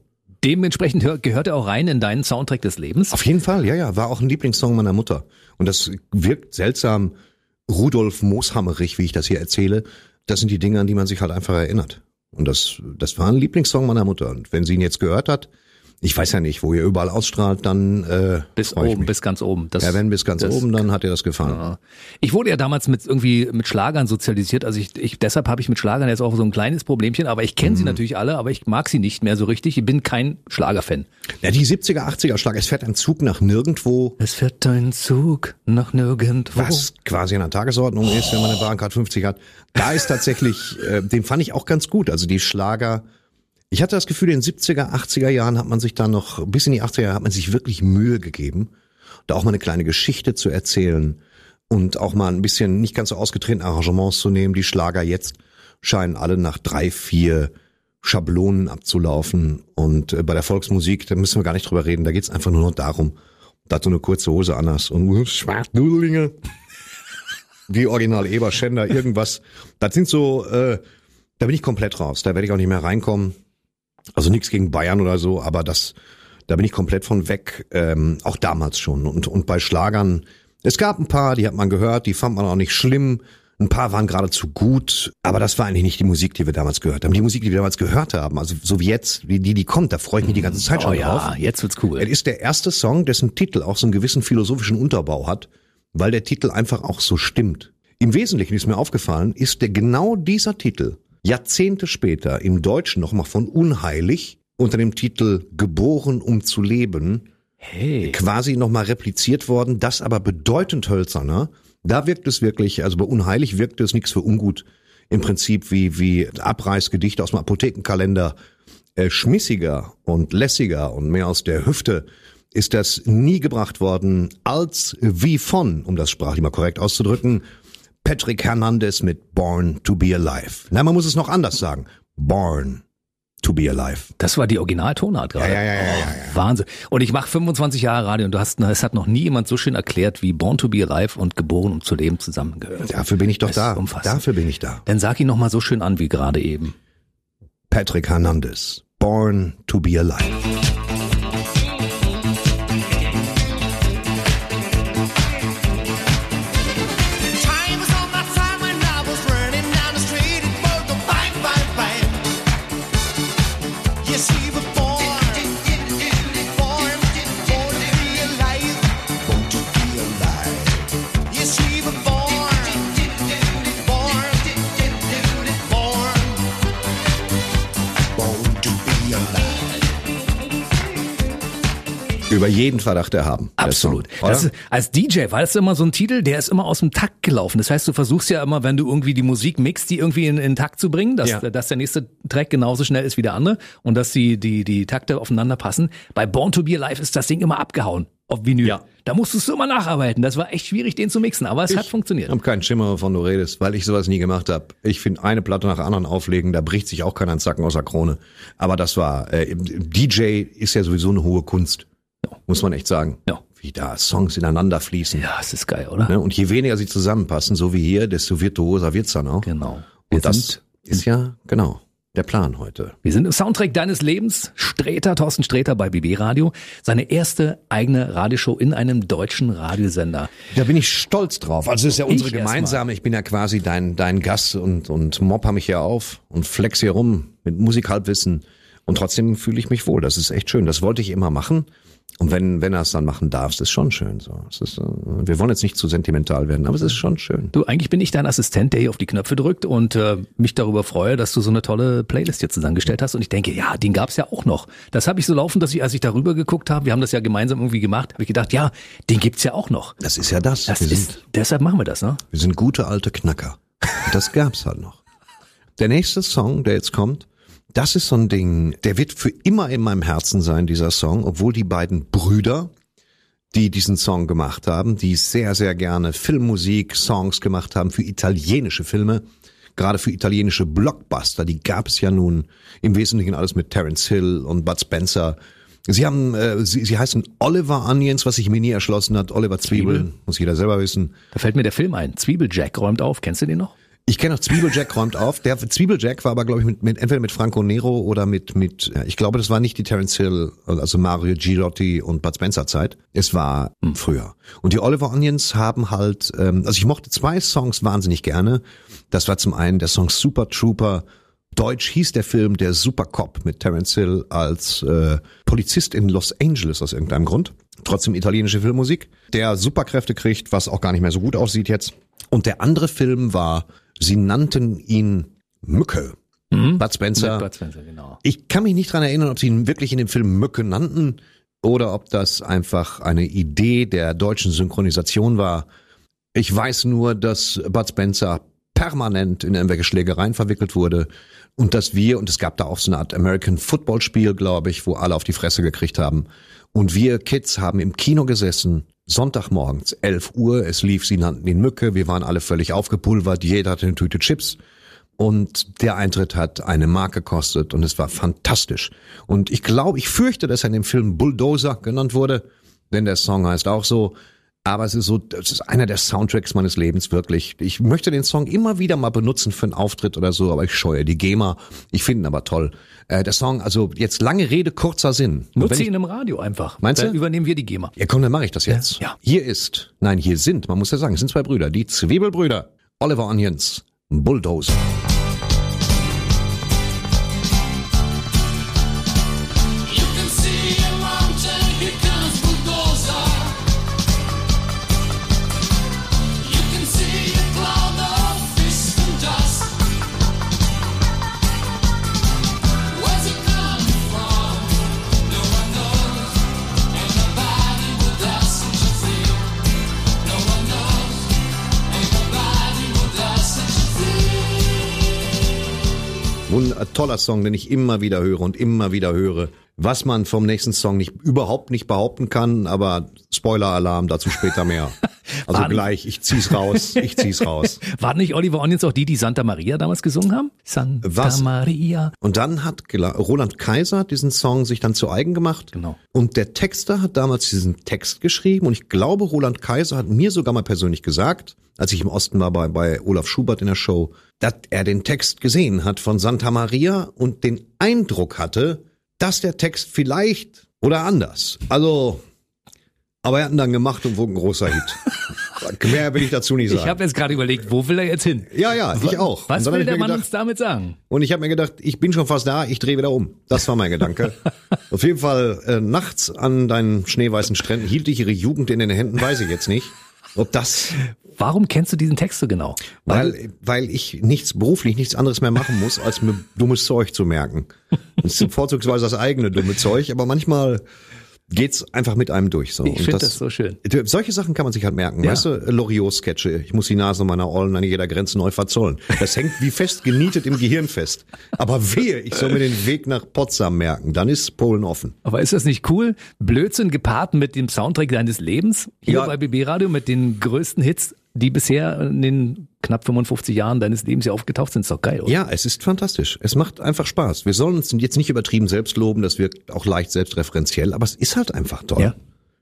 Dementsprechend hör- gehört er auch rein in deinen Soundtrack des Lebens. Auf jeden Fall, ja, ja, war auch ein Lieblingssong meiner Mutter. Und das wirkt seltsam Rudolf Mooshammerig, wie ich das hier erzähle. Das sind die Dinge, an die man sich halt einfach erinnert. Und das, das war ein Lieblingssong meiner Mutter. Und wenn sie ihn jetzt gehört hat, ich weiß ja nicht, wo ihr überall ausstrahlt, dann äh, Bis oben, bis ganz oben. Das, ja, wenn bis ganz das- oben, dann hat ihr das gefallen. Ja. Ich wurde ja damals mit irgendwie mit Schlagern sozialisiert, also ich, ich deshalb habe ich mit Schlagern jetzt auch so ein kleines Problemchen, aber ich kenne sie natürlich alle, aber ich mag sie nicht mehr so richtig. Ich bin kein Schlagerfan. Ja, die 70er, 80er Schlag, es fährt ein Zug nach nirgendwo, Es fährt ein Zug nach nirgendwo. was quasi an der Tagesordnung ist, wenn man eine Bahncard 50 hat. Da ist tatsächlich, äh, den fand ich auch ganz gut. Also die Schlager. Ich hatte das Gefühl, in den 70er, 80er Jahren hat man sich da noch, bis in die 80er Jahre hat man sich wirklich Mühe gegeben, da auch mal eine kleine Geschichte zu erzählen und auch mal ein bisschen nicht ganz so ausgetretene Arrangements zu nehmen. Die Schlager jetzt scheinen alle nach drei, vier Schablonen abzulaufen. Und äh, bei der Volksmusik, da müssen wir gar nicht drüber reden, da geht's einfach nur noch darum, dass du eine kurze Hose anhast und Schwarznudelinge, wie Original Eber Schender, irgendwas. Das sind so, äh, da bin ich komplett raus. Da werde ich auch nicht mehr reinkommen. Also nichts gegen Bayern oder so, aber das, da bin ich komplett von weg. Ähm, auch damals schon. Und, und bei Schlagern, es gab ein paar, die hat man gehört, die fand man auch nicht schlimm. Ein paar waren geradezu gut, aber das war eigentlich nicht die Musik, die wir damals gehört haben. Die Musik, die wir damals gehört haben, also so wie jetzt, wie die, die kommt, da freue ich mich die ganze Zeit Oh schon ja, drauf. jetzt wird's cool. Es ist der erste Song, dessen Titel auch so einen gewissen philosophischen Unterbau hat, weil der Titel einfach auch so stimmt. Im Wesentlichen ist mir aufgefallen, ist der genau dieser Titel Jahrzehnte später im Deutschen nochmal von Unheilig unter dem Titel Geboren um zu leben Hey. quasi nochmal repliziert worden, das aber bedeutend hölzerner. Da wirkt es wirklich, also bei Unheilig wirkt es nichts für ungut. Im Prinzip wie, wie Abreißgedichte aus dem Apothekenkalender. Äh, schmissiger und lässiger und mehr aus der Hüfte ist das nie gebracht worden als wie von, um das sprachlich mal korrekt auszudrücken, Patrick Hernandez mit Born to be Alive. Na, man muss es noch anders sagen. Born to be alive. Das war die Originaltonart gerade. Ja, ja, ja, ja, ja, Oh, Wahnsinn. Und ich mache 25 Jahre Radio und du hast, es hat noch nie jemand so schön erklärt, wie Born to be Alive und Geboren um zu leben zusammengehört. Dafür bin ich doch Das da. umfassend. Dafür bin ich da. Dann sag ihn noch mal so schön an wie gerade eben. Patrick Hernandez, Born to be alive. Über jeden Verdacht erhaben. Absolut. Song, ist, als DJ war das immer so ein Titel, der ist immer aus dem Takt gelaufen. Das heißt, du versuchst ja immer, wenn du irgendwie die Musik mixt, die irgendwie in, in Takt zu bringen, dass, Ja. dass der nächste Track genauso schnell ist wie der andere und dass die, die, die Takte aufeinander passen. Bei Born to Be Alive ist das Ding immer abgehauen. Auf Vinyl. Ja. Da musstest du immer nacharbeiten. Das war echt schwierig, den zu mixen, aber es hat funktioniert. Ich habe keinen Schimmer, wovon du redest, weil ich sowas nie gemacht habe. Ich finde eine Platte nach der anderen auflegen, da bricht sich auch keiner einen Zacken aus der Krone. Aber das war, äh, DJ ist ja sowieso eine hohe Kunst, muss man echt sagen. Ja. Wie da Songs ineinander fließen. Ja, es ist geil, oder? Ne? Und je weniger sie zusammenpassen, so wie hier, desto virtuoser wird's dann auch. Genau. Wir Und das sind, ist ja, genau, der Plan heute. wir sind im Soundtrack deines Lebens. Sträter, Thorsten Sträter bei BB Radio. Seine erste eigene Radioshow in einem deutschen Radiosender. Da bin ich stolz drauf. Also es ist ja unsere Ich gemeinsame, ich bin ja quasi dein, dein Gast und, und mopper mich hier auf und flex hier rum mit Musikhalbwissen. Und trotzdem fühle ich mich wohl. Das ist echt schön. Das wollte ich immer machen. Und wenn, wenn er es dann machen darf, ist schon schön. So, es ist, äh, wir wollen jetzt nicht zu sentimental werden, aber es ist schon schön. Du, eigentlich bin ich dein Assistent, der hier auf die Knöpfe drückt und äh, mich darüber freue, dass du so eine tolle Playlist hier zusammengestellt hast. Und ich denke, ja, den gab's ja auch noch. Das habe ich so laufen, dass ich, als ich darüber geguckt habe, wir haben das ja gemeinsam irgendwie gemacht, habe ich gedacht, ja, den gibt's ja auch noch. Das ist ja das. Das wir, ist, sind, deshalb machen wir das, ne? wir sind gute alte Knacker. Das gab's halt noch. Der nächste Song, der jetzt kommt, das ist so ein Ding, der wird für immer in meinem Herzen sein, dieser Song, obwohl die beiden Brüder, die diesen Song gemacht haben, die sehr, sehr gerne Filmmusik, Songs gemacht haben für italienische Filme, gerade für italienische Blockbuster, die gab es ja nun im Wesentlichen alles mit Terence Hill und Bud Spencer. Sie haben, äh, sie, sie heißen Oliver Onions, was sich mir nie erschlossen hat, Oliver Zwiebeln, muss jeder selber wissen. Da fällt mir der Film ein. Zwiebeljack räumt auf. Kennst du den noch? Ich kenne auch Zwiebeljack räumt auf. Der Zwiebeljack war aber, glaube ich, mit, mit, entweder mit Franco Nero oder mit, mit, ich glaube, das war nicht die Terence Hill, also Mario Girotti und Bud Spencer Zeit. Es war hm, früher. Und die Oliver Onions haben halt, ähm, also ich mochte zwei Songs wahnsinnig gerne. Das war zum einen der Song Super Trooper. Deutsch hieß der Film der Super Cop mit Terence Hill als äh, Polizist in Los Angeles aus irgendeinem Grund. Trotzdem italienische Filmmusik, der Superkräfte kriegt, was auch gar nicht mehr so gut aussieht jetzt. Und der andere Film war, sie nannten ihn Mücke. Bud Spencer. Bud Spencer, genau. Ich kann mich nicht dran erinnern, ob sie ihn wirklich in dem Film Mücke nannten oder ob das einfach eine Idee der deutschen Synchronisation war. Ich weiß nur, dass Bud Spencer permanent in irgendwelche Schlägereien verwickelt wurde und dass wir, und es gab da auch so eine Art American Football Spiel, glaube ich, wo alle auf die Fresse gekriegt haben. Und wir Kids haben im Kino gesessen, Sonntagmorgens, 11 Uhr, es lief, sie nannten ihn Mücke, wir waren alle völlig aufgepulvert, jeder hatte eine Tüte Chips. Und der Eintritt hat eine Mark gekostet und es war fantastisch. Und ich glaube, ich fürchte, dass er in dem Film Bulldozer genannt wurde, denn der Song heißt auch so. Aber es ist so, das ist einer der Soundtracks meines Lebens wirklich. Ich möchte den Song immer wieder mal benutzen für einen Auftritt oder so, aber ich scheue die GEMA. Ich finde ihn aber toll. Äh, der Song, also jetzt lange Rede, kurzer Sinn. Nutze ihn im Radio einfach. Meinst Dann du? übernehmen wir die GEMA. ja, komm, dann mache ich das jetzt. Ja. Hier ist, nein, hier sind, man muss ja sagen, es sind zwei Brüder, die Zwiebelbrüder, Oliver Onions, Bulldozer. Toller Song, den ich immer wieder höre und immer wieder höre, was man vom nächsten Song nicht überhaupt nicht behaupten kann, aber Spoiler-Alarm, dazu später mehr. Also Waren- gleich, ich zieh's raus, ich zieh's raus. Waren nicht Oliver Onions auch die, die Santa Maria damals gesungen haben? Santa Was? Maria. Und dann hat Roland Kaiser diesen Song sich dann zu eigen gemacht. Genau. Und der Texter hat damals diesen Text geschrieben und ich glaube, Roland Kaiser hat mir sogar mal persönlich gesagt, als ich im Osten war bei, bei Olaf Schubert in der Show, dass er den Text gesehen hat von Santa Maria und den Eindruck hatte, dass der Text vielleicht oder anders. Also, aber er hat ihn dann gemacht und wurde ein großer Hit. Mehr will ich dazu nicht sagen. Ich habe jetzt gerade überlegt, wo will er jetzt hin? ja, ja, ich auch. Was will der Mann gedacht, uns damit sagen? und ich habe mir gedacht, ich bin schon fast da, ich drehe wieder um. Das war mein Gedanke. Auf jeden Fall, äh, nachts an deinen schneeweißen Stränden hielt ich ihre Jugend in den Händen, weiß ich jetzt nicht. Ob das, Warum kennst du diesen Text so genau? weil, weil ich nichts beruflich, nichts anderes mehr machen muss, als mir dummes Zeug zu merken. Das ist vorzugsweise das eigene dumme Zeug, aber manchmal geht's einfach mit einem durch. So. Ich finde das so schön. Solche Sachen kann man sich halt merken. Ja. Weißt du, Loriot-Sketche. Ich muss die Nase meiner Ollen an jeder Grenze neu verzollen. Das hängt wie fest genietet im Gehirn fest. Aber wehe, ich soll mir den Weg nach Potsdam merken. Dann ist Polen offen. Aber ist das nicht cool? Blödsinn gepaart mit dem Soundtrack deines Lebens? Hier Ja. bei BB Radio mit den größten Hits, die bisher in den knapp 55 Jahren deines Lebens ja aufgetaucht sind. Ist doch geil, oder? Ja, es ist fantastisch. Es macht einfach Spaß. Wir sollen uns jetzt nicht übertrieben selbst loben, das wirkt auch leicht selbstreferenziell, aber es ist halt einfach toll. Ja.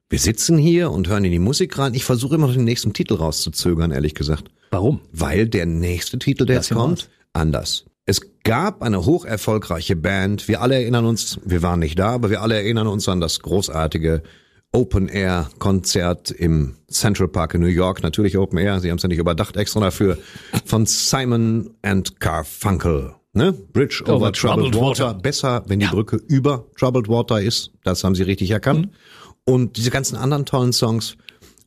Wir sitzen hier und hören in die Musik rein. Ich versuche immer noch den nächsten Titel rauszuzögern, ehrlich gesagt. Warum? Weil der nächste Titel, der Lass jetzt kommt, anders. Es gab eine hocherfolgreiche Band. Wir alle erinnern uns, wir waren nicht da, aber wir alle erinnern uns an das großartige Open Air Konzert im Central Park in New York. Natürlich Open Air. Sie haben es ja nicht überdacht extra dafür. Von Simon and Garfunkel. Ne? Bridge over, Over Troubled, Troubled Water. Water. Besser, wenn die Brücke über Troubled Water ist. Das haben sie richtig erkannt. Und diese ganzen anderen tollen Songs.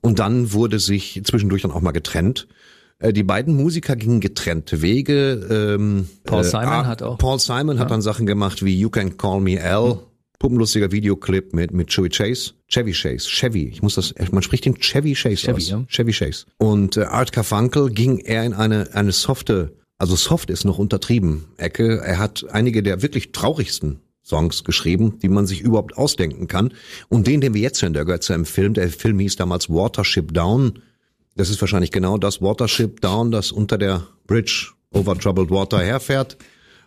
Und dann wurde sich zwischendurch dann auch mal getrennt. Äh, Die beiden Musiker gingen getrennte Wege. Ähm, Paul äh, Simon ah, hat auch- Paul Simon hat dann Sachen gemacht wie You Can Call Me Al. Puppenlustiger Videoclip mit, mit Chevy Chase. Chevy Chase. Chevy. Ich muss das, man spricht den Chevy Chase Chevy, aus. ja. Chevy Chase. Und äh, Art Carfunkel ging eher in eine, eine softe, also soft ist noch untertrieben, Ecke. Er hat einige der wirklich traurigsten Songs geschrieben, die man sich überhaupt ausdenken kann. Und den, den wir jetzt hören, der gehört zu einem Film. Der Film hieß damals Watership Down. Das ist wahrscheinlich genau das Watership Down, das unter der Bridge over Troubled Water herfährt.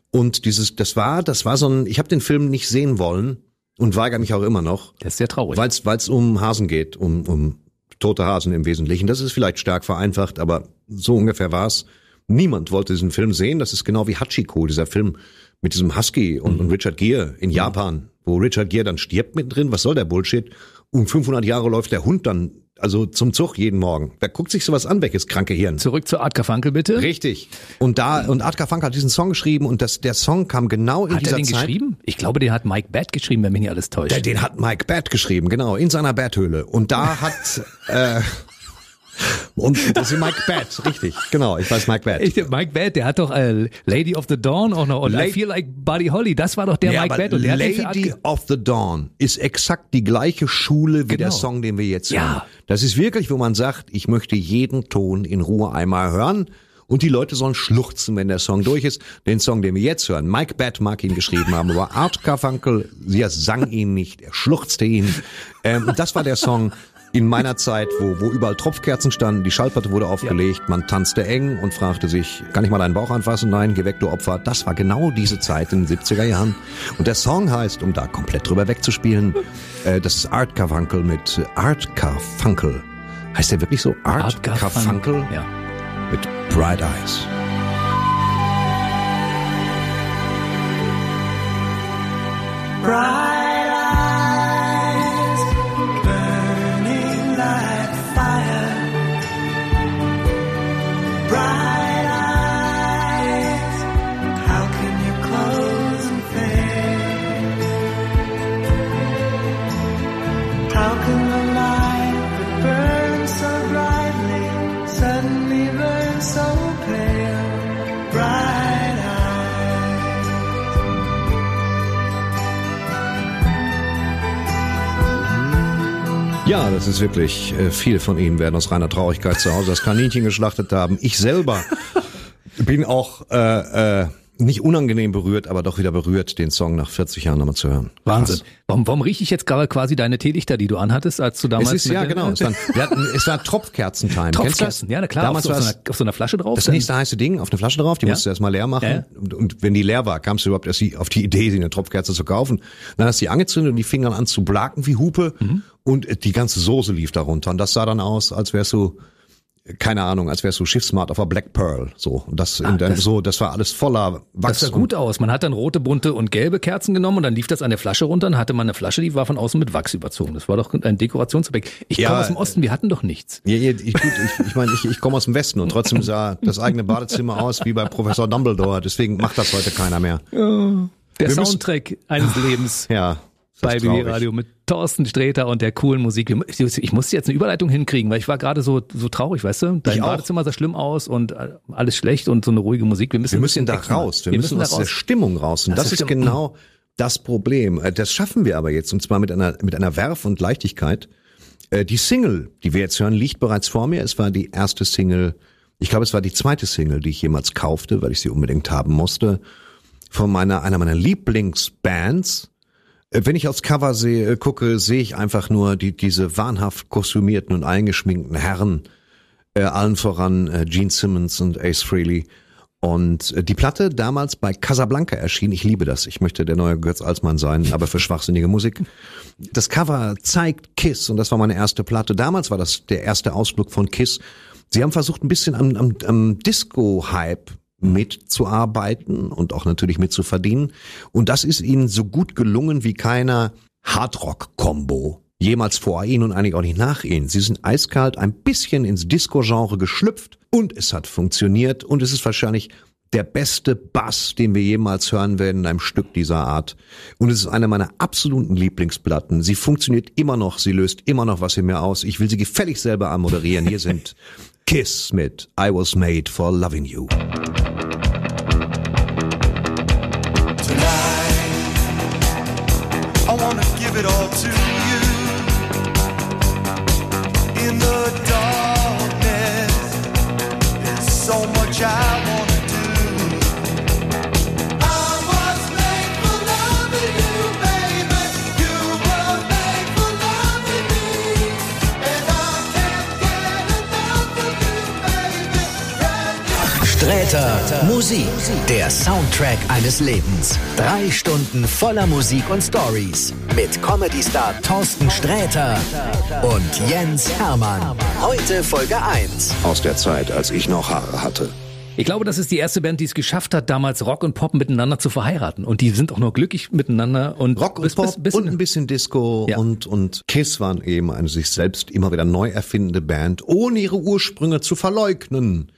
Und dieses, das war, das war so ein, ich habe den Film nicht sehen wollen und weigere mich auch immer noch, Das ist sehr traurig. weil es um Hasen geht, um, um tote Hasen im Wesentlichen. Das ist vielleicht stark vereinfacht, aber so ungefähr war's. Niemand wollte diesen Film sehen. Das ist genau wie Hachiko, dieser Film mit diesem Husky und, und Richard Gere in Japan, wo Richard Gere dann stirbt mittendrin. Was soll der Bullshit? Und 500 Jahre läuft der Hund dann also zum Zug jeden Morgen. Wer guckt sich sowas an, welches kranke Hirn? Zurück zu Art Garfunkel, bitte. Richtig. Und da und Art Garfunkel hat diesen Song geschrieben und das der Song kam genau in Hat er dieser den Zeit. geschrieben? Ich glaube, den hat Mike Bad geschrieben, wenn mich nicht alles täuscht. Der, den hat Mike Bad geschrieben, genau, in seiner Betthöhle. Und da hat äh, und das ist Mike Bad, richtig, genau, ich weiß Mike Bad. Ich, Mike Bad, der hat doch äh, Lady of the Dawn auch noch und I Lady- Feel Like Buddy Holly, das war doch der ja, Mike Bad und der Lady of the Dawn ist exakt die gleiche Schule wie Genau. der Song, den wir jetzt Ja. hören. Das ist wirklich, wo man sagt, ich möchte jeden Ton in Ruhe einmal hören. Und die Leute sollen schluchzen, wenn der Song durch ist. Den Song, den wir jetzt hören, Mike Bad mag ihn geschrieben haben, aber Art Garfunkel, sie sang ihn nicht, er schluchzte ihn. Ähm, das war der Song in meiner Zeit, wo, wo überall Tropfkerzen standen, die Schallplatte wurde aufgelegt, man tanzte eng und fragte sich, kann ich mal deinen Bauch anfassen? Nein, geh weg, du Opfer. Das war genau diese Zeit in den 70er Jahren. Und der Song heißt, um da komplett drüber wegzuspielen, äh, das ist Art Garfunkel mit Art Garfunkel. Heißt der wirklich so? Art, Art Garfunkel. Ja. mit Bright Eyes. Ja, das ist wirklich, äh, viele von Ihnen werden aus reiner Traurigkeit zu Hause das Kaninchen geschlachtet haben. Ich selber bin auch äh, äh, nicht unangenehm berührt, aber doch wieder berührt, den Song nach 40 Jahren nochmal zu hören. Wahnsinn. Krass. Warum, warum rieche ich jetzt gerade quasi deine Teelichter, die du anhattest, als du damals Es ist, ja genau, es war, wir hatten, es war Tropfkerzen-Time. Tropfkerzen, ja, na klar, Damals auf, so, war auf, so es einer, auf so einer Flasche drauf. das nächste heiße Ding auf eine Flasche drauf, die Ja. musst du erstmal leer machen. Ja. Und, und wenn die leer war, kamst du überhaupt erst auf die Idee, sie eine Tropfkerze zu kaufen. Dann hast du die angezündet und die fingen dann an zu blaken wie Hupe Mhm. und äh, die ganze Soße lief darunter. Und das sah dann aus, als wärst du, äh, keine Ahnung, als wärst du Schiffsmart auf der Black Pearl. So. Und das, der, das- so, das war alles voller Wachs. Das sah gut aus. Man hat dann rote, bunte und gelbe Kerzen genommen und dann lief das an der Flasche runter. Dann hatte man eine Flasche, die war von außen mit Wachs überzogen. Das war doch ein Dekorationsobjekt. Ich Ja, komme aus dem Osten, wir hatten doch nichts. Ja, ja, ich, gut, ich, ich meine, ich, ich komme aus dem Westen und trotzdem sah das eigene Badezimmer aus wie bei Professor Dumbledore. Deswegen macht das heute keiner mehr. Der Wir müssen- Soundtrack eines Lebens Ja. Bei BB. Radio mit Thorsten Sträter und der coolen Musik. Wir- Ich, musste jetzt eine Überleitung hinkriegen, weil ich war gerade so, so traurig, weißt du? Dein Ich auch. Badezimmer sah schlimm aus und äh, alles schlecht und so eine ruhige Musik. Wir müssen, Wir müssen da raus. Wir, müssen, da aus der. Stimmung raus. Und Das das, ist genau das Problem. Äh, Das schaffen wir aber jetzt. Und zwar mit einer, mit einer Werf und Leichtigkeit. Äh, Die Single, die wir jetzt hören, liegt bereits vor mir. Es war die erste Single, ich glaube, es war die zweite Single, die ich jemals kaufte, weil ich sie unbedingt haben musste. Von meiner, einer meiner Lieblingsbands. Äh, Wenn ich aufs Cover sehe, äh, gucke, sehe ich einfach nur die, diese wahnhaft kostümierten und eingeschminkten Herren, äh, allen voran äh, Gene Simmons und Ace Frehley. Und äh, die Platte damals bei Casablanca erschien. Ich liebe das. Ich möchte der neue Götz Alsmann sein, aber für schwachsinnige Musik. Das Cover zeigt Kiss und das war meine erste Platte. Damals war das der erste Ausflug von Kiss. Sie haben versucht, ein bisschen am, am, am Disco-Hype mitzuarbeiten und auch natürlich mitzuverdienen. Und das ist ihnen so gut gelungen wie keiner Hardrock-Kombo jemals vor ihnen und eigentlich auch nicht nach ihnen. Sie sind eiskalt ein bisschen ins Disco-Genre geschlüpft und es hat funktioniert und es ist wahrscheinlich der beste Bass, den wir jemals hören werden in einem Stück dieser Art. Und es ist eine meiner absoluten Lieblingsplatten. Sie funktioniert immer noch, sie löst immer noch was in mir aus. Ich will sie gefällig selber anmoderieren. Hier sind Kiss mit I Was Made for Loving You. Sträter Musik, der Soundtrack eines Lebens. Drei Stunden voller Musik und Stories. Mit Comedy-Star Thorsten Sträter und Jens Hermann. Heute Folge 1. Aus der Zeit, als ich noch Haare hatte. Ich glaube, das ist die erste Band, die es geschafft hat, damals Rock und Pop miteinander zu verheiraten. Und die sind auch nur glücklich miteinander. Und Rock und bis- Pop bis- bis- und ein bisschen Disco Ja. und, und Kiss waren eben eine sich selbst immer wieder neu erfindende Band, ohne ihre Ursprünge zu verleugnen.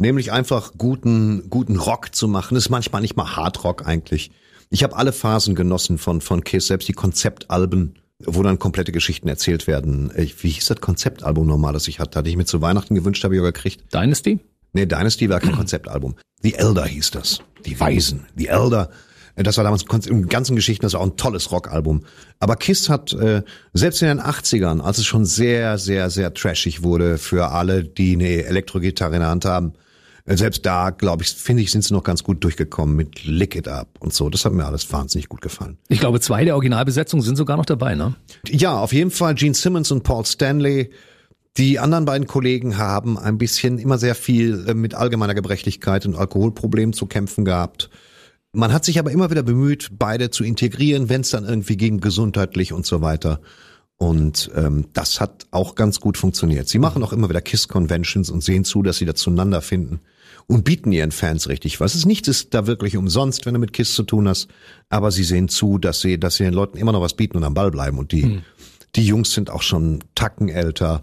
Nämlich einfach guten, guten Rock zu machen. Das ist manchmal nicht mal Hardrock eigentlich. Ich habe alle Phasen genossen von, von Kiss, selbst die Konzeptalben, wo dann komplette Geschichten erzählt werden. Ich, wie hieß das Konzeptalbum nochmal, das ich hatte? Hatte ich mir zu Weihnachten gewünscht, habe ich aber gekriegt. Dynasty? Nee, Dynasty war kein Konzeptalbum. The Elder hieß das. Die Weisen. The Elder. Äh, Das war damals im ganzen Geschichten, das war auch ein tolles Rockalbum. Aber Kiss hat, äh, selbst in den 80ern, als es schon sehr, sehr, sehr trashig wurde für alle, die eine Elektrogitarre in der Hand haben, äh, selbst da, glaube ich, finde ich, sind sie noch ganz gut durchgekommen mit Lick It Up und so. Das hat mir alles wahnsinnig gut gefallen. Ich glaube, zwei der Originalbesetzungen sind sogar noch dabei, ne? Ja, auf jeden Fall Gene Simmons und Paul Stanley. Die anderen beiden Kollegen haben ein bisschen immer sehr viel äh, mit allgemeiner Gebrechlichkeit und Alkoholproblemen zu kämpfen gehabt. Man hat sich aber immer wieder bemüht, beide zu integrieren, wenn es dann irgendwie ging, gesundheitlich und so weiter. Und ähm, das hat auch ganz gut funktioniert. Sie machen auch immer wieder Kiss-Conventions und sehen zu, dass sie da zueinander finden und bieten ihren Fans richtig was. Es ist nichts ist da wirklich umsonst, wenn du mit Kiss zu tun hast, aber sie sehen zu, dass sie, dass sie den Leuten immer noch was bieten und am Ball bleiben. Und die, die Jungs sind auch schon Tacken älter.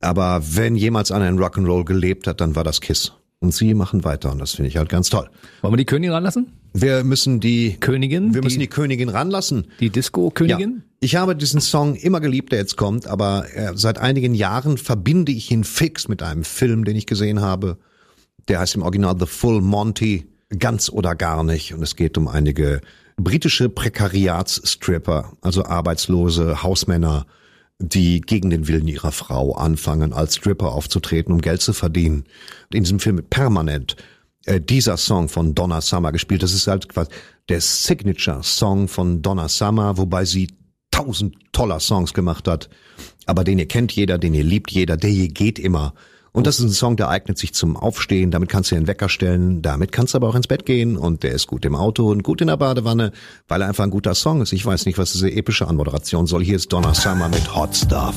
Aber wenn jemals einer in Rock'n'Roll gelebt hat, dann war das Kiss. Und sie machen weiter und das finde ich halt ganz toll. Wollen wir die Königin ranlassen? Wir müssen die Königin? wir müssen die, die Königin ranlassen. die Disco-Königin? Ja. Ich habe diesen Song immer geliebt, der jetzt kommt, aber äh, seit einigen Jahren verbinde ich ihn fix mit einem Film, den ich gesehen habe. Der heißt im Original The Full Monty, ganz oder gar nicht. Und es geht um einige britische Prekariatsstripper, also arbeitslose Hausmänner, die gegen den Willen ihrer Frau anfangen, als Stripper aufzutreten, um Geld zu verdienen. In diesem Film wird permanent äh, dieser Song von Donna Summer gespielt. Das ist halt quasi der Signature-Song von Donna Summer, wobei sie tausend toller Songs gemacht hat. Aber den ihr kennt jeder, den ihr liebt jeder, der hier geht immer. Und das ist ein Song, der eignet sich zum Aufstehen. Damit kannst du einen Wecker stellen. Damit kannst du aber auch ins Bett gehen. Und der ist gut im Auto und gut in der Badewanne, weil er einfach ein guter Song ist. Ich weiß nicht, was diese epische Anmoderation soll. Hier ist Donna Summer mit Hot Stuff.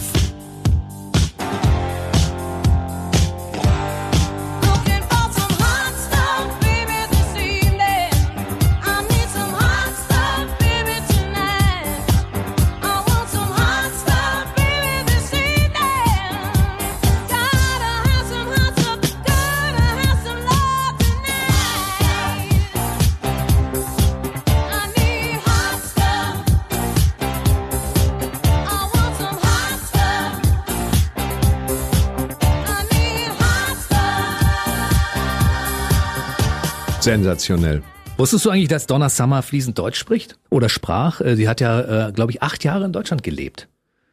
Sensationell. Wusstest du eigentlich, dass Donna Summer fließend Deutsch spricht? Oder sprach? Äh, Sie hat ja, äh, glaube ich, acht Jahre in Deutschland gelebt.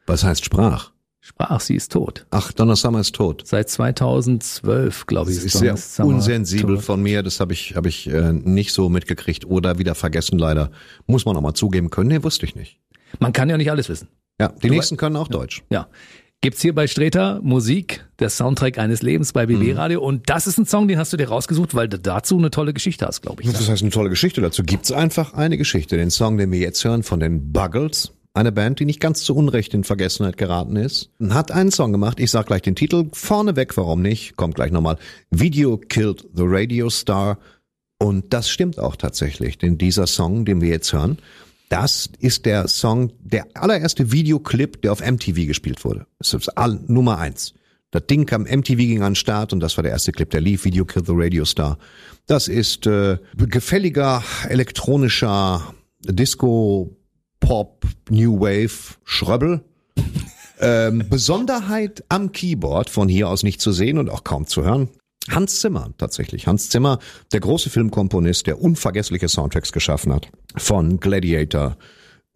Was heißt Sprach? Sprach, sie ist tot. Ach, Donna Summer ist tot. Seit 2012, glaube ich, Das ist ist sehr Summer unsensibel tot. von mir. Das habe ich, habe ich äh, nicht so mitgekriegt oder wieder vergessen leider. Muss man auch mal zugeben können. Nee, wusste ich nicht. Man kann ja nicht alles wissen. Ja, die nächsten können auch Deutsch. Ja. Gibt's hier bei Streter Musik, der Soundtrack eines Lebens bei BB Mhm. Radio. Und das ist ein Song, den hast du dir rausgesucht, weil du dazu eine tolle Geschichte hast, glaube ich. Das heißt eine tolle Geschichte dazu. Gibt's einfach eine Geschichte. Den Song, den wir jetzt hören von den Buggles, eine Band, die nicht ganz zu Unrecht in Vergessenheit geraten ist, hat einen Song gemacht. Ich sag gleich den Titel. Vorneweg, warum nicht? Kommt gleich nochmal. Video Killed the Radio Star. Und das stimmt auch tatsächlich, denn dieser Song, den wir jetzt hören, das ist der Song, der allererste Videoclip, der auf MTV gespielt wurde. Das ist all, Nummer eins. Das Ding kam, MTV ging an den Start und das war der erste Clip, der lief, Video Kill the Radio Star. Das ist äh, gefälliger elektronischer Disco, Pop, New Wave, Schröbbel. Ähm, Besonderheit am Keyboard, von hier aus nicht zu sehen und auch kaum zu hören. Hans Zimmer tatsächlich. Hans Zimmer, der große Filmkomponist, der unvergessliche Soundtracks geschaffen hat. Von Gladiator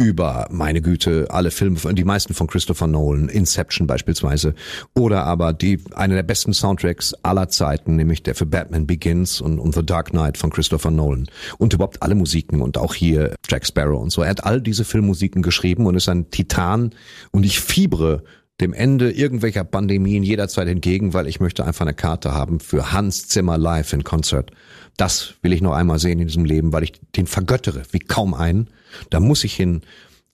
über, meine Güte, alle Filme, die meisten von Christopher Nolan, Inception beispielsweise, oder aber die, eine der besten Soundtracks aller Zeiten, nämlich der für Batman Begins und, und The Dark Knight von Christopher Nolan. Und überhaupt alle Musiken und auch hier Jack Sparrow und so. Er hat all diese Filmmusiken geschrieben und ist ein Titan und ich fiebere dem Ende irgendwelcher Pandemien jederzeit entgegen, weil ich möchte einfach eine Karte haben für Hans Zimmer live in Konzert. Das will ich noch einmal sehen in diesem Leben, weil ich den vergöttere wie kaum einen. Da muss ich hin.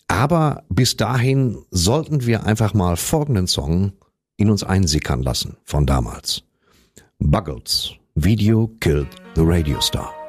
Aber bis dahin sollten wir einfach mal folgenden Song in uns einsickern lassen von damals. Buggles, Video Killed the Radio Star.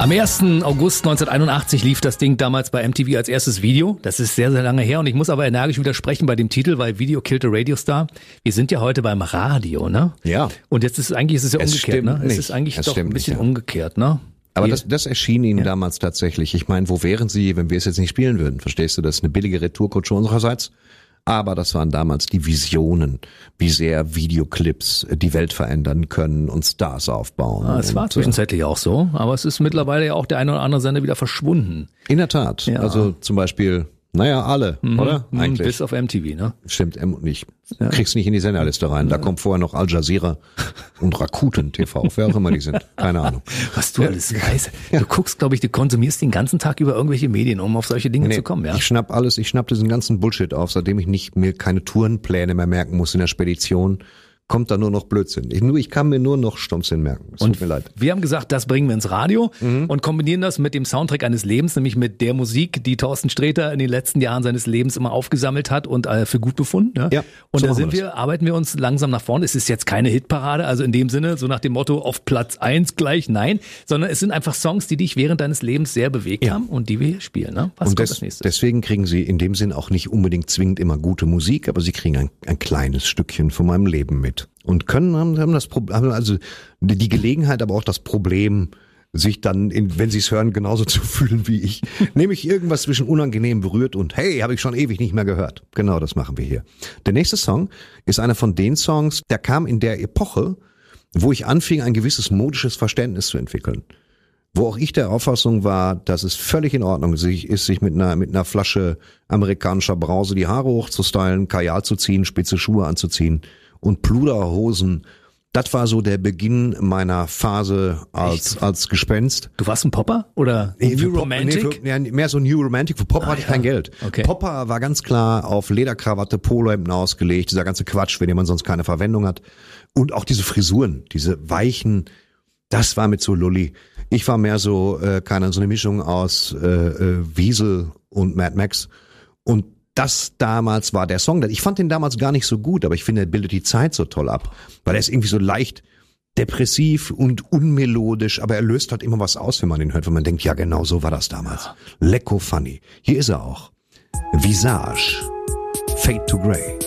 Am 1. August 1981 lief das Ding damals bei MTV als erstes Video. Das ist sehr, sehr lange her und ich muss aber energisch widersprechen bei dem Titel, weil Video Killed a Radio Star. Wir sind ja heute beim Radio, ne? Ja. Und jetzt ist eigentlich ist es ja Es umgekehrt, ne? stimmt Es nicht. ist eigentlich Es doch ein bisschen nicht, ja. umgekehrt, ne? Aber das, das erschien ihnen damals tatsächlich. Ich meine, wo wären sie, wenn wir es jetzt nicht spielen würden? Verstehst du? Das ist eine billige Retourkutsche unsererseits. Aber das waren damals die Visionen, wie sehr Videoclips die Welt verändern können und Stars aufbauen. Ah, es war und, äh, zwischenzeitlich auch so, aber es ist mittlerweile ja auch der eine oder andere Sender wieder verschwunden. In der Tat. Ja. Also zum Beispiel, naja, alle, oder? Mhm, Eigentlich. Bis auf MTV, ne? Stimmt, ähm, ich krieg's nicht in die Senderliste rein. Da kommt vorher noch Al Jazeera und Rakuten TV, wer auch immer die sind. Keine Ahnung. Was du alles weißt. Du guckst, glaube ich, du konsumierst den ganzen Tag über irgendwelche Medien, um auf solche Dinge zu kommen, ja? Ich schnapp alles, ich schnapp diesen ganzen Bullshit auf, seitdem ich nicht mir keine Tourenpläne mehr merken muss in der Spedition. Kommt da nur noch Blödsinn. Ich, nur, ich kann mir nur noch Stumpfsinn merken. Es tut mir leid. Wir haben gesagt, das bringen wir ins Radio Mhm. und kombinieren das mit dem Soundtrack eines Lebens, nämlich mit der Musik, die Thorsten Sträter in den letzten Jahren seines Lebens immer aufgesammelt hat und äh, für gut befunden. Ne? Ja, und so da sind wir wir, arbeiten wir uns langsam nach vorne. Es ist jetzt keine Hitparade, also in dem Sinne, so nach dem Motto auf Platz eins gleich, nein, sondern es sind einfach Songs, die dich während deines Lebens sehr bewegt Ja. haben und die wir hier spielen. Ne? Was Und kommt des, als nächstes? deswegen kriegen Sie in dem Sinn auch nicht unbedingt zwingend immer gute Musik, aber Sie kriegen ein, ein kleines Stückchen von meinem Leben mit. Und können, haben, haben das Problem, also die Gelegenheit, aber auch das Problem, sich dann, in, wenn Sie es hören, genauso zu fühlen wie ich. Nämlich irgendwas zwischen unangenehm berührt und hey, habe ich schon ewig nicht mehr gehört. Genau das machen wir hier. Der nächste Song ist einer von den Songs, der kam in der Epoche, wo ich anfing, ein gewisses modisches Verständnis zu entwickeln wo auch ich der Auffassung war, dass es völlig in Ordnung ist, sich mit einer, mit einer Flasche amerikanischer Brause die Haare hochzustylen, Kajal zu ziehen, spitze Schuhe anzuziehen und Pluderhosen. Das war so der Beginn meiner Phase als, als Gespenst. Du warst ein Popper oder für New Romantic? Nee, für, ja, mehr so New Romantic. Für Pop hatte ich kein Geld. Okay. Popper war ganz klar auf Lederkrawatte, Polohemden ausgelegt. Dieser ganze Quatsch, für den man sonst keine Verwendung hat. Und auch diese Frisuren, diese weichen, das war mit so Lulli. Ich war mehr so, äh, keine so eine Mischung aus äh, äh, Wiesel und Mad Max. Und das damals war der Song. Ich fand den damals gar nicht so gut, aber ich finde, er bildet die Zeit so toll ab. Weil er ist irgendwie so leicht depressiv und unmelodisch, aber er löst halt immer was aus, wenn man ihn hört, wenn man denkt, ja genau so war das damals. Lecko funny. Hier ist er auch. Visage. Fade to Grey.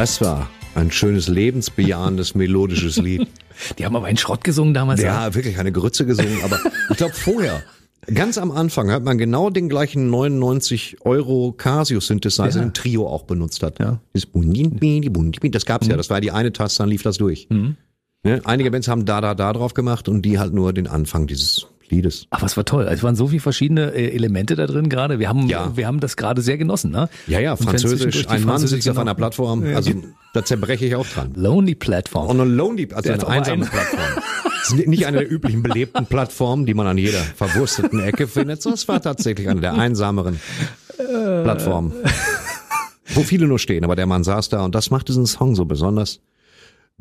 Das war ein schönes, lebensbejahendes, melodisches Lied. Die haben aber einen Schrott gesungen damals. Ja, wirklich eine Grütze gesungen, aber ich glaube vorher, ganz am Anfang hat man genau den gleichen 99 Euro Casio Synthesizer, Ja. den Trio auch benutzt hat. Ja. Mhm. Das gab's ja, das war die eine Taste, dann lief das durch. Ne? Einige Bands haben da, da, da drauf gemacht und die halt nur den Anfang dieses Liedes. Aber es war toll. Es waren so viele verschiedene äh, Elemente da drin gerade. Wir haben, Ja. wir haben das gerade sehr genossen. Ne? Ja, ja, Französisch, ein Mann sitzt auf genau. einer Plattform, also da zerbreche ich auch dran. Lonely Platform. On a lonely, also eine einsame einen- Plattform. Nicht eine der üblichen belebten Plattformen, die man an jeder verwursteten Ecke findet, sondern es war tatsächlich eine der einsameren Plattformen. Wo viele nur stehen, aber der Mann saß da und das macht diesen Song so besonders.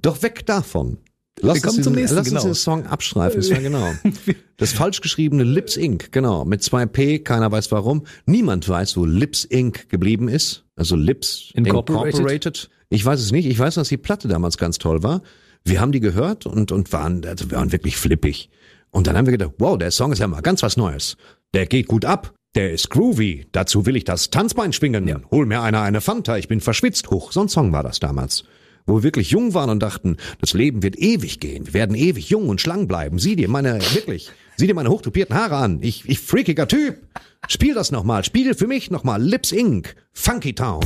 Doch weg davon. Lass, Wir kommen uns zum nächsten, lass genau. uns den Song abstreifen, ist ja genau. Das falsch geschriebene Lips Inc., genau, mit zwei P, keiner weiß warum. Niemand weiß, wo Lips Inc. geblieben ist. Also Lips Incorporated. Incorporated. Ich weiß es nicht. Ich weiß, dass die Platte damals ganz toll war. Wir haben die gehört und, und waren, also wir waren wirklich flippig. Und dann haben wir gedacht, wow, der Song ist ja mal ganz was Neues. Der geht gut ab. Der ist groovy. Dazu will ich das Tanzbein schwingen. Hol mir einer eine Fanta. Ich bin verschwitzt. Hoch. So ein Song war das damals. Wo wir wirklich jung waren und dachten, das Leben wird ewig gehen. Wir werden ewig jung und schlank bleiben. Sieh dir meine, wirklich, sieh dir meine hochtopierten Haare an. Ich, ich freakiger Typ. Spiel das nochmal. Spiel für mich nochmal. Lips Inc. Funky Town.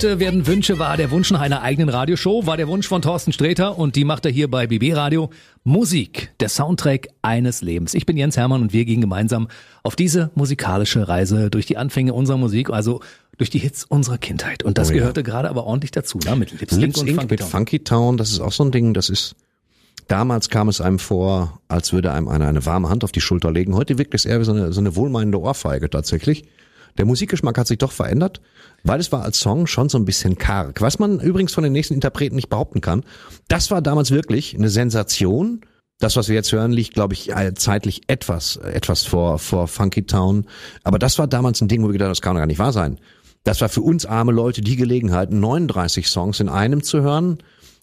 Heute werden Wünsche wahr. Der Wunsch nach einer eigenen Radioshow war der Wunsch von Thorsten Sträter und die macht er hier bei BB Radio. Musik, der Soundtrack eines Lebens. Ich bin Jens Hermann und wir gehen gemeinsam auf diese musikalische Reise durch die Anfänge unserer Musik, also durch die Hits unserer Kindheit. Und das Oh ja. gehörte gerade aber ordentlich dazu, ne? mit Lips, Lips und Inc. Funky mit Town. Funky Town, das ist auch so ein Ding, das ist, damals kam es einem vor, als würde einem einer eine warme Hand auf die Schulter legen. Heute wirkt es eher wie so eine, so eine wohlmeinende Ohrfeige tatsächlich. Der Musikgeschmack hat sich doch verändert, weil es war als Song schon so ein bisschen karg. Was man übrigens von den nächsten Interpreten nicht behaupten kann, das war damals wirklich eine Sensation, Das, was wir jetzt hören, liegt, glaube ich, zeitlich etwas, etwas vor, vor Funky Town. Aber das war damals ein Ding, wo wir gedacht haben, das kann doch gar nicht wahr sein. Das war für uns arme Leute die Gelegenheit, 39 Songs in einem zu hören,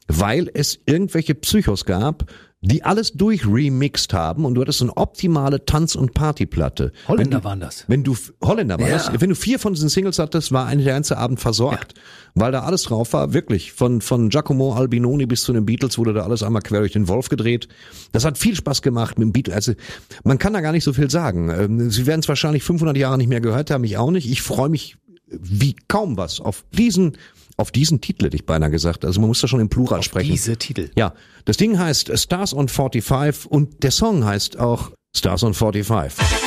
weil es irgendwelche Psychos gab, die alles durchremixed haben und du hattest so eine optimale Tanz- und Partyplatte. Holländer du, waren das. Wenn du, Holländer war Ja. das. Wenn du vier von diesen Singles hattest, war eigentlich der ganze Abend versorgt. Weil da alles drauf war, wirklich. Von, von Giacomo Albinoni bis zu den Beatles wurde da alles einmal quer durch den Wolf gedreht. Das hat viel Spaß gemacht mit dem Beatles. Also, man kann da gar nicht so viel sagen. Ähm, Sie werden es wahrscheinlich 500 Jahre nicht mehr gehört haben, ich auch nicht. Ich freue mich wie kaum was auf diesen, auf diesen Titel hätte ich beinahe gesagt. Also man muss da schon im Plural sprechen. Diese Titel. Ja, das Ding heißt Stars on 45 und der Song heißt auch Stars on 45.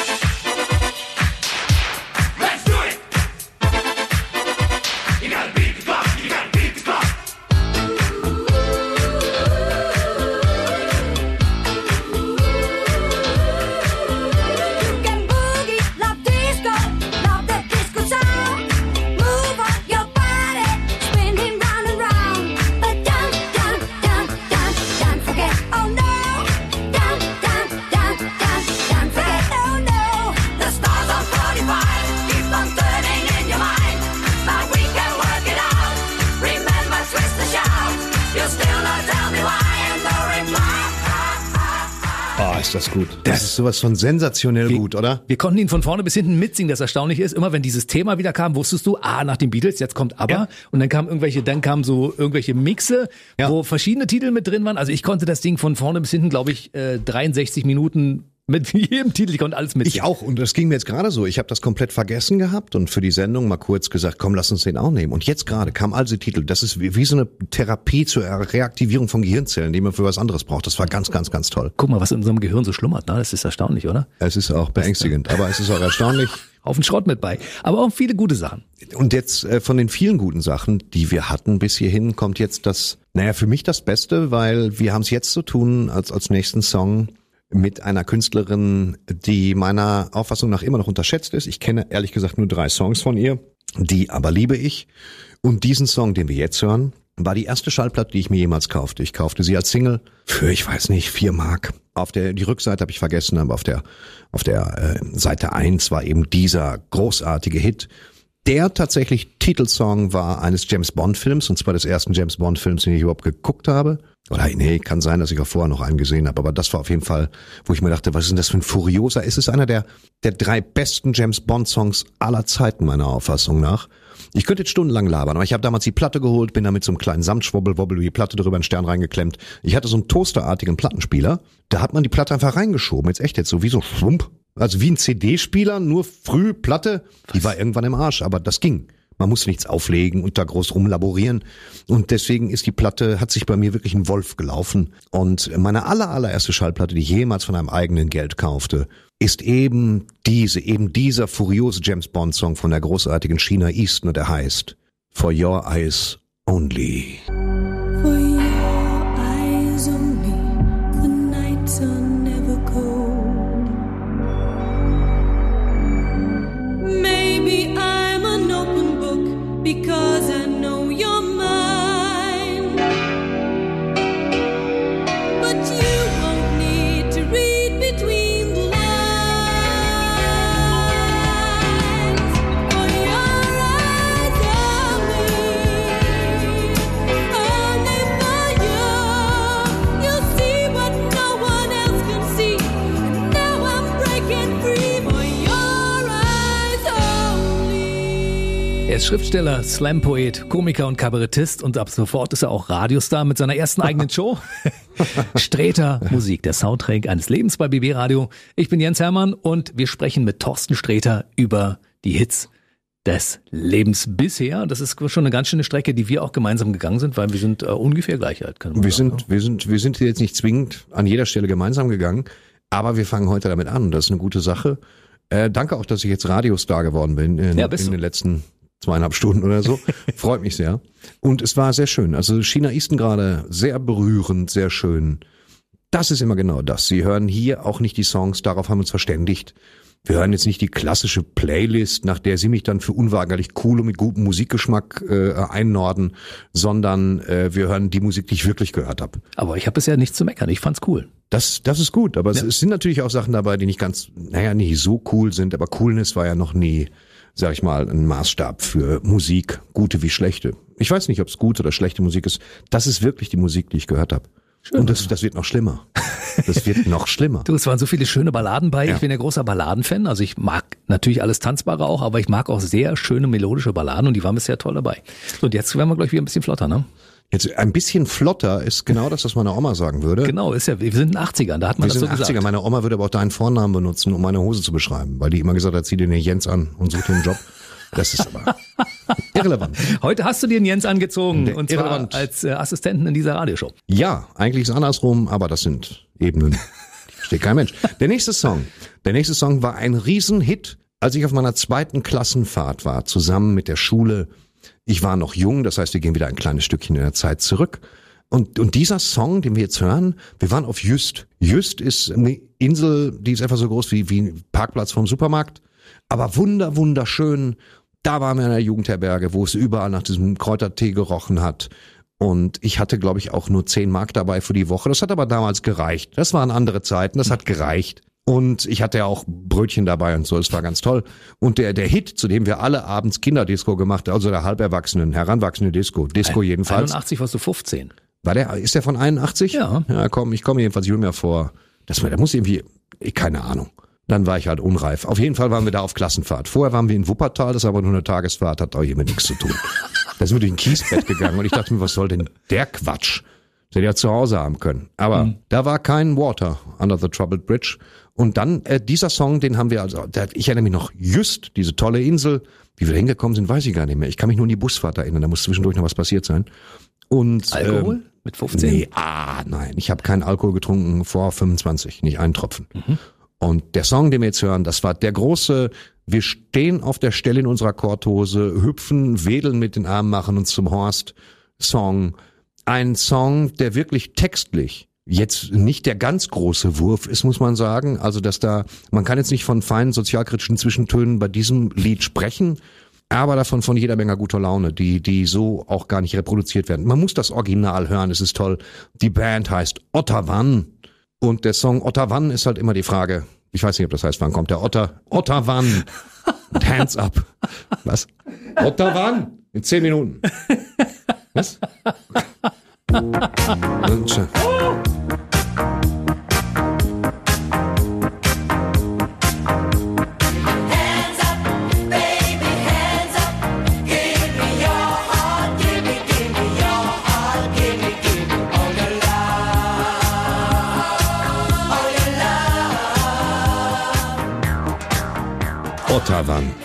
ist das gut. Das ist sowas von sensationell gut, oder? Wir konnten ihn von vorne bis hinten mitsingen. Das Erstaunliche ist, immer wenn dieses Thema wieder kam, wusstest du, ah, nach den Beatles, jetzt kommt aber. Ja. Und dann kamen irgendwelche, dann kamen so irgendwelche Mixe, Ja. wo verschiedene Titel mit drin waren. Also ich konnte das Ding von vorne bis hinten, glaube ich, äh, 63 Minuten mit jedem Titel, ich konnte alles mitsingen. Ich auch. Und das ging mir jetzt gerade so. Ich habe das komplett vergessen gehabt und für die Sendung mal kurz gesagt, komm, lass uns den auch nehmen. Und jetzt gerade kam diese Titel. Das ist wie, wie so eine Therapie zur Reaktivierung von Gehirnzellen, die man für was anderes braucht. Das war ganz, ganz, ganz toll. Guck mal, was in unserem Gehirn so schlummert. Ne? Das ist erstaunlich, oder? Es ist auch beängstigend, aber es ist auch erstaunlich. Haufen Schrott mit bei. Aber auch viele gute Sachen. Und jetzt äh, von den vielen guten Sachen, die wir hatten bis hierhin, kommt jetzt das, naja, für mich das Beste, weil wir haben es jetzt zu tun als, als nächsten Song mit einer Künstlerin, die meiner Auffassung nach immer noch unterschätzt ist. Ich kenne ehrlich gesagt nur drei Songs von ihr, die aber liebe ich. Und diesen Song, den wir jetzt hören, war die erste Schallplatte, die ich mir jemals kaufte. Ich kaufte sie als Single für, ich weiß nicht, vier Mark. Auf der, die Rückseite habe ich vergessen, aber auf der, auf der äh, Seite eins war eben dieser großartige Hit, der tatsächlich Titelsong war eines James Bond Films, und zwar des ersten James Bond Films, den ich überhaupt geguckt habe. Oder nee, kann sein, dass ich auch vorher noch einen gesehen habe, aber das war auf jeden Fall, wo ich mir dachte, was ist denn das für ein Furioser? Es ist einer der, der drei besten James Bond Songs aller Zeiten, meiner Auffassung nach. Ich könnte jetzt stundenlang labern, aber ich habe damals die Platte geholt, bin da mit so einem kleinen Samtschwobbel-Wobbel über die Platte drüber einen Stern reingeklemmt. Ich hatte so einen toasterartigen Plattenspieler, da hat man die Platte einfach reingeschoben, jetzt echt jetzt so wie so Schwump. Also wie ein CD-Spieler, nur früh Platte. Die war irgendwann im Arsch, aber das ging. Man muss nichts auflegen und da groß rumlaborieren. Und deswegen ist die Platte, hat sich bei mir wirklich ein Wolf gelaufen. Und meine aller, allererste Schallplatte, die ich jemals von einem eigenen Geld kaufte, ist eben diese, eben dieser furiose James Bond Song von der großartigen China Easton und der heißt For Your Eyes Only. Ist Schriftsteller, Slam-Poet, Komiker und Kabarettist und ab sofort ist er auch Radiostar mit seiner ersten eigenen Show. Streter Musik, der Soundtrack eines Lebens bei BB Radio. Ich bin Jens Hermann und wir sprechen mit Thorsten Streter über die Hits des Lebens bisher. Das ist schon eine ganz schöne Strecke, die wir auch gemeinsam gegangen sind, weil wir sind äh, ungefähr gleich alt. Kann man Wir sagen, sind, wir sind, wir sind jetzt nicht zwingend an jeder Stelle gemeinsam gegangen, aber wir fangen heute damit an. Das ist eine gute Sache. Äh, danke auch, dass ich jetzt Radiostar geworden bin in, Ja, in den letzten zweieinhalb Stunden oder so. Freut mich sehr. Und es war sehr schön. Also China Easton gerade sehr berührend, sehr schön. Das ist immer genau das. Sie hören hier auch nicht die Songs, darauf haben wir uns verständigt. wir hören jetzt nicht die klassische Playlist, nach der sie mich dann für unweigerlich cool und mit gutem Musikgeschmack äh, einnorden, sondern äh, wir hören die Musik, die ich wirklich gehört habe. Aber ich habe bisher nichts zu meckern. Ich fand's cool. Das, das ist gut, aber es, Ja. es sind natürlich auch Sachen dabei, die nicht ganz, naja, nicht so cool sind, aber Coolness war ja noch nie, sag ich mal, ein Maßstab für Musik, gute wie schlechte. Ich weiß nicht, ob es gute oder schlechte Musik ist. Das ist wirklich die Musik, die ich gehört habe. Und das, das wird noch schlimmer. Das wird noch schlimmer. Du, es waren so viele schöne Balladen bei. Ja. Ich bin ja großer Balladenfan. Also ich mag natürlich alles Tanzbare auch, aber ich mag auch sehr schöne melodische Balladen und die waren bisher toll dabei. So, und jetzt werden wir gleich wieder ein bisschen flotter, ne? Jetzt ein bisschen flotter ist genau das, was meine Oma sagen würde. Genau, ist ja, wir sind in den 80ern, da hat man Wir das sind so 80er. gesagt. Meine Oma würde aber auch deinen Vornamen benutzen, um meine Hose zu beschreiben, weil die immer gesagt hat, zieh dir den Jens an und such dir einen Job. Das ist aber irrelevant. Heute hast du dir den Jens angezogen Der- und zwar irrelevant. als äh, Assistenten in dieser Radioshow. Ja, eigentlich ist es andersrum, aber das sind Ebenen. Versteht kein Mensch. Der nächste Song. Der nächste Song war ein Riesenhit, als ich auf meiner zweiten Klassenfahrt war, zusammen mit der Schule. Ich war noch jung, das heißt, wir gehen wieder ein kleines Stückchen in der Zeit zurück. Und, und dieser Song, den wir jetzt hören, wir waren auf Jüst. Jüst ist eine Insel, die ist einfach so groß wie, wie ein Parkplatz vom Supermarkt. Aber wunder, wunderschön. Da waren wir in der Jugendherberge, wo es überall nach diesem Kräutertee gerochen hat. Und ich hatte, glaube ich, auch nur 10 Mark dabei für die Woche. Das hat aber damals gereicht. Das waren andere Zeiten, das hat gereicht. Und ich hatte ja auch Brötchen dabei und so, das war ganz toll. Und der, der Hit, zu dem wir alle abends Kinderdisco gemacht haben, also der halberwachsenen, heranwachsende Disco, Disco jedenfalls. 81 warst du 15. War der, ist der von 81? Ja. Ja, komm, ich komme jedenfalls jünger vor. Das der muss irgendwie, ich, keine Ahnung. Dann war ich halt unreif. Auf jeden Fall waren wir da auf Klassenfahrt. Vorher waren wir in Wuppertal, das ist aber nur eine Tagesfahrt, hat auch hier mit nichts zu tun. Da sind wir durch ein Kiesbett gegangen und ich dachte mir, was soll denn der Quatsch? Das hätte ja zu Hause haben können. Aber da war kein Water under the troubled bridge. Und dann, äh, dieser Song, den haben wir also, der, ich erinnere mich noch, just diese tolle Insel. Wie wir hingekommen sind, weiß ich gar nicht mehr. Ich kann mich nur an die Busfahrt erinnern, da muss zwischendurch noch was passiert sein. Und, Alkohol? ähm, Mit 15? Nee, ah, nein. Ich habe keinen Alkohol getrunken vor 25, nicht einen Tropfen. Und der Song, den wir jetzt hören, das war der große, wir stehen auf der Stelle in unserer Korthose, hüpfen, wedeln mit den Armen, machen uns zum Horst Song. Ein Song, der wirklich textlich jetzt nicht der ganz große Wurf ist, muss man sagen. Also, dass da, man kann jetzt nicht von feinen sozialkritischen Zwischentönen bei diesem Lied sprechen, aber davon von jeder Menge guter Laune, die, die so auch gar nicht reproduziert werden. Man muss das Original hören, es ist toll. Die Band heißt Otterwann und der Song Otterwann ist halt immer die Frage, ich weiß nicht, ob das heißt, wann kommt der Otter? Otterwann. Und Hands up. Was? Otterwann? In zehn Minuten. Was? Äh,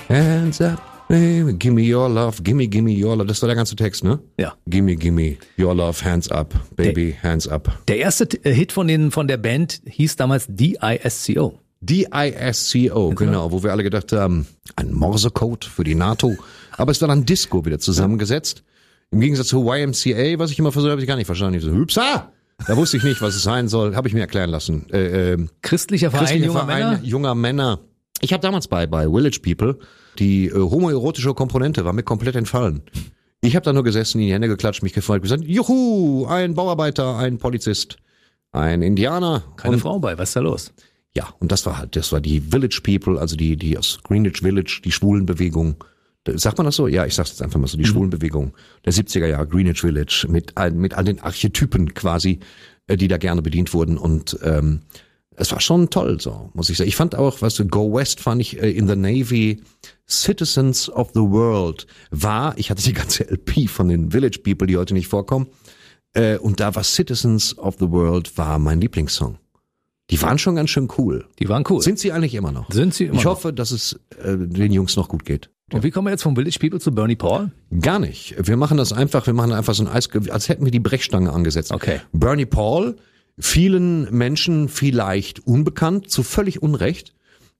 Hands up, gimme your love, gimme, gimme your love. Das war der ganze Text, ne? Ja. Gimme, gimme your love, hands up, baby, hands up. Der erste äh, Hit von, den, von der Band hieß damals DISCO. D-I-S-C-O, genau, wo wir alle gedacht haben, ein Morsecode für die NATO. Aber es war dann Disco wieder zusammengesetzt. Im Gegensatz zu YMCA, was ich immer versucht habe, ich gar nicht verstanden. Ich so, Hübsa! Da wusste ich nicht, was es sein soll. Habe ich mir erklären lassen. Äh, ähm, Christlicher Verein Christlicher junger Verein Männer. junger Männer. Ich habe damals bei bei Village People die äh, homoerotische Komponente war mir komplett entfallen. Ich habe da nur gesessen, in die Hände geklatscht, mich gefreut, gesagt, juhu, ein Bauarbeiter, ein Polizist, ein Indianer. Keine und, Frau bei, was ist da los? Ja, und das war halt, das war die Village People, also die die aus Greenwich Village, die Schwulenbewegung. Sagt man das so? Ja, ich sag's jetzt einfach mal so, die Schwulenbewegung der 70er Jahre, Greenwich Village, mit, all- mit all den Archetypen quasi, äh, die da gerne bedient wurden. Und ähm, es war schon toll, so muss ich sagen. Ich fand auch, was du, Go West fand ich äh, in the Navy, Citizens of the World war, ich hatte die ganze LP von den Village People, die heute nicht vorkommen, äh, und da war Citizens of the World war mein Lieblingssong. Die waren schon ganz schön cool. Die waren cool. Sind sie eigentlich immer noch? Sind sie immer ich noch. hoffe, dass es äh, den Jungs noch gut geht. Und wie kommen wir jetzt vom Village People zu Bernie Paul? Gar nicht. Wir machen das einfach, wir machen einfach so ein Eis, als hätten wir die Brechstange angesetzt. Okay. Bernie Paul, vielen Menschen vielleicht unbekannt, zu völlig Unrecht,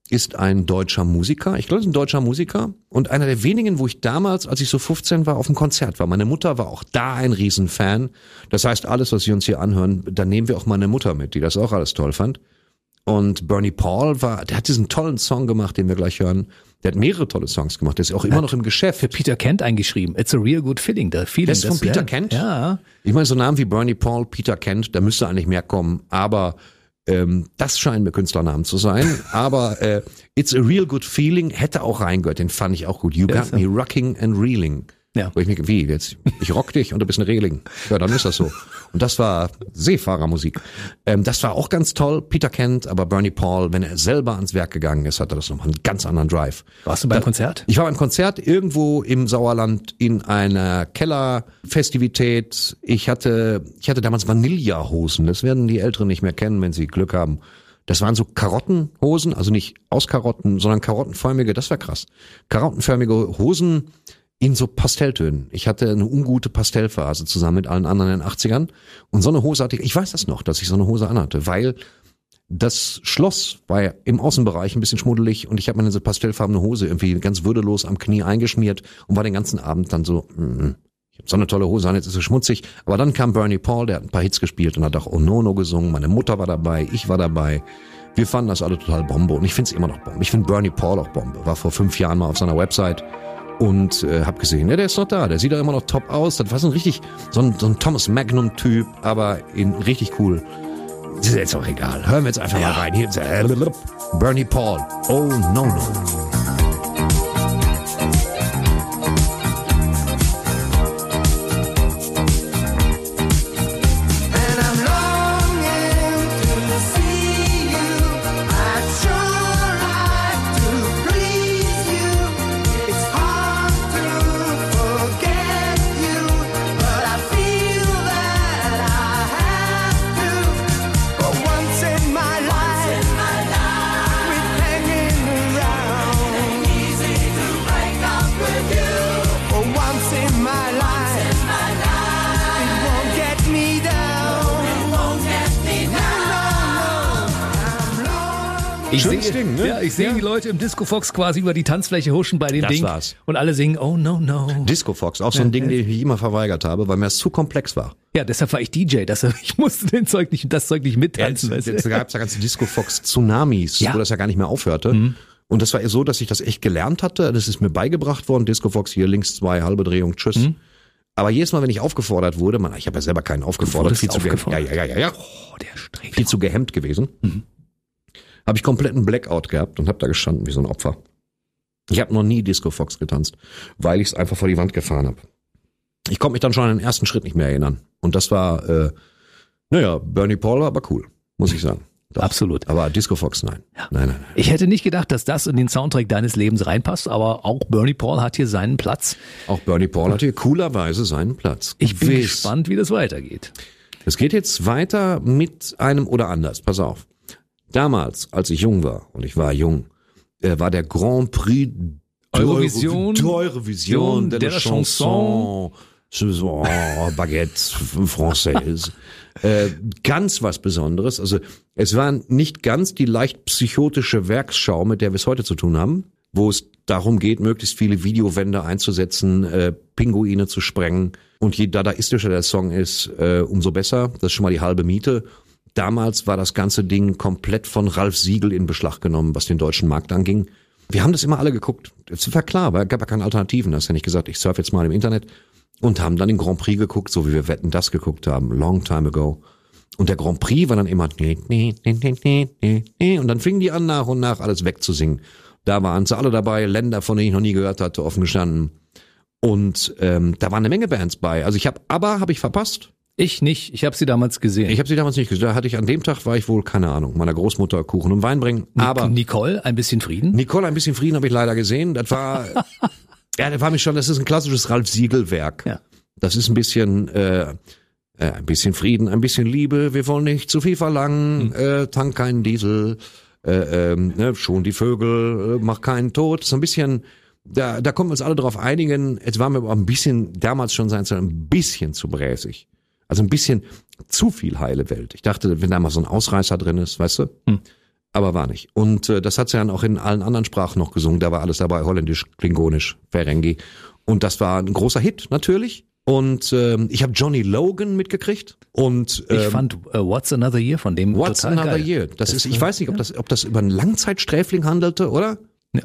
ist ein deutscher Musiker. Ich glaube, ist ein deutscher Musiker und einer der wenigen, wo ich damals, als ich so 15 war, auf dem Konzert war. Meine Mutter war auch da ein Riesenfan. Das heißt, alles, was Sie uns hier anhören, da nehmen wir auch meine Mutter mit, die das auch alles toll fand. Und Bernie Paul war, der hat diesen tollen Song gemacht, den wir gleich hören. Der hat mehrere tolle Songs gemacht. Der ist auch immer noch im Geschäft. Für Peter Kent eingeschrieben. It's a real good feeling. The feeling Das ist von Peter ja, Kent? Ja. Ich meine, so Namen wie Bernie Paul, Peter Kent, da müsste eigentlich mehr kommen, aber ähm, das scheinen mir Künstlernamen zu sein. aber äh, It's a Real Good Feeling hätte auch reingehört, den fand ich auch gut. You got me rocking and reeling. Ja. Wo ich mir, wie, jetzt, ich rock dich und du bist ein Reling. Ja, dann ist das so. Und das war Seefahrermusik. Ähm, das war auch ganz toll. Peter Kent, aber Bernie Paul, wenn er selber ans Werk gegangen ist, hatte das nochmal einen ganz anderen Drive. Warst du beim Konzert? Ich war beim Konzert irgendwo im Sauerland in einer Kellerfestivität. Ich hatte, ich hatte damals Vanillehosen. Das werden die Älteren nicht mehr kennen, wenn sie Glück haben. Das waren so Karottenhosen, also nicht aus Karotten, sondern karottenförmige, das war krass. Karottenförmige Hosen in so Pastelltönen. Ich hatte eine ungute Pastellphase zusammen mit allen anderen in den 80ern. Und so eine Hose hatte ich, ich weiß das noch, dass ich so eine Hose anhatte, weil das Schloss war ja im Außenbereich ein bisschen schmuddelig und ich habe mir diese pastellfarbene Hose irgendwie ganz würdelos am Knie eingeschmiert und war den ganzen Abend dann so, mm, ich habe so eine tolle Hose an, jetzt ist sie schmutzig. Aber dann kam Bernie Paul, der hat ein paar Hits gespielt und hat auch Oh No No gesungen. Meine Mutter war dabei, ich war dabei. Wir fanden das alle total Bombe und ich finde es immer noch Bombe. Ich finde Bernie Paul auch Bombe. War vor fünf Jahren mal auf seiner Website und äh, habe gesehen, ja, der ist noch da, der sieht doch immer noch top aus. Das war so ein richtig, so ein, so ein Thomas Magnum-Typ, aber in richtig cool. Das ist jetzt auch egal. Hören wir jetzt einfach mal rein. Hier Bernie Paul. Oh no no. Ich Schönes sehe, Ding, ne? Ja, ich sehe Ja. die Leute im Disco Fox quasi über die Tanzfläche huschen bei dem Das Ding. war's. Und alle singen Oh no no. Disco Fox, auch so ein Ding, den ich immer verweigert habe, weil mir das zu komplex war. Ja, deshalb war ich DJ. Deshalb, ich musste den Zeug nicht, das Zeug nicht mittanzen. weißt du? Jetzt gab es ja ganze Disco Fox Tsunamis, Ja. Mhm. wo das ja gar nicht mehr aufhörte. Und das war so, dass ich das echt gelernt hatte. Das ist mir beigebracht worden. Disco Fox hier links zwei, halbe Drehung, tschüss. Mhm. Aber jedes Mal, wenn ich aufgefordert wurde, man, ich habe ja selber keinen aufgefordert, viel zu, ge- aufgefordert. ja, ja, ja, ja, ja, Oh, der Streck. viel zu gehemmt gewesen. Habe ich kompletten Blackout gehabt und habe da gestanden wie so ein Opfer. Ich habe noch nie Disco Fox getanzt, weil ich es einfach vor die Wand gefahren habe. Ich konnte mich dann schon an den ersten Schritt nicht mehr erinnern. Und das war, äh, naja, Bernie Paul war aber cool, muss ich sagen. Doch. Absolut. Aber Disco Fox, nein. Nein, nein, nein. Ich hätte nicht gedacht, dass das in den Soundtrack deines Lebens reinpasst, aber auch Bernie Paul hat hier seinen Platz. Auch Bernie Paul hat hier coolerweise seinen Platz. Ich bin Gewiss. gespannt, wie das weitergeht. Es geht jetzt weiter mit einem oder anders. Pass auf. Damals, als ich jung war, und ich war jung, äh, war der Grand Prix Eurovision, d'Eurovision de de la Chanson, Chanson, Baguette Française. äh, ganz was Besonderes. Also es war nicht ganz die leicht psychotische Werksschau, mit der wir es heute zu tun haben, wo es darum geht, möglichst viele Videowände einzusetzen, äh, Pinguine zu sprengen. Und je dadaistischer der Song ist, äh, umso besser. Das ist schon mal die halbe Miete. Damals war das ganze Ding komplett von Ralf Siegel in Beschlag genommen, was den deutschen Markt anging. Wir haben das immer alle geguckt. Es war klar, weil es gab ja keine Alternativen. Das ist ja nicht gesagt, ich surfe jetzt mal im Internet und haben dann den Grand Prix geguckt, so wie wir Wetten das geguckt haben, long time ago. Und der Grand Prix war dann immer und dann fingen die an nach und nach alles wegzusingen. Da waren sie alle dabei, Länder, von denen ich noch nie gehört hatte, offen gestanden. Und ähm, da waren eine Menge Bands bei. Also ich habe aber habe ich verpasst. Ich nicht. Ich habe sie damals gesehen. Ich habe sie damals nicht gesehen. Da hatte ich an dem Tag war ich wohl keine Ahnung meiner Großmutter Kuchen und Wein bringen. Aber Nicole, ein bisschen Frieden. Nicole, ein bisschen Frieden habe ich leider gesehen. Das war, ja, das war mich schon, das ist ein klassisches Ralf Siegel-Werk. Ja. Das ist ein bisschen, äh, äh, ein bisschen Frieden, ein bisschen Liebe. Wir wollen nicht zu viel verlangen. Äh, tank keinen Diesel. Äh, ähm, ne, schon die Vögel, äh, mach keinen Tod. So ein bisschen, da, da kommen wir uns alle drauf einigen. Jetzt waren wir aber ein bisschen, damals schon sein ein bisschen zu bräsig. Also ein bisschen zu viel heile Welt. Ich dachte, wenn da mal so ein Ausreißer drin ist, weißt du? aber war nicht. Und äh, das hat sie dann auch in allen anderen Sprachen noch gesungen. Da war alles dabei, holländisch, klingonisch, Ferengi. Und das war ein großer Hit, natürlich. Und ähm, ich habe Johnny Logan mitgekriegt. Und Ich ähm, fand äh, What's Another Year von dem What's Another geil. Year? Das, ist, ich weiß nicht, ob das, ob das über einen Langzeitsträfling handelte, oder?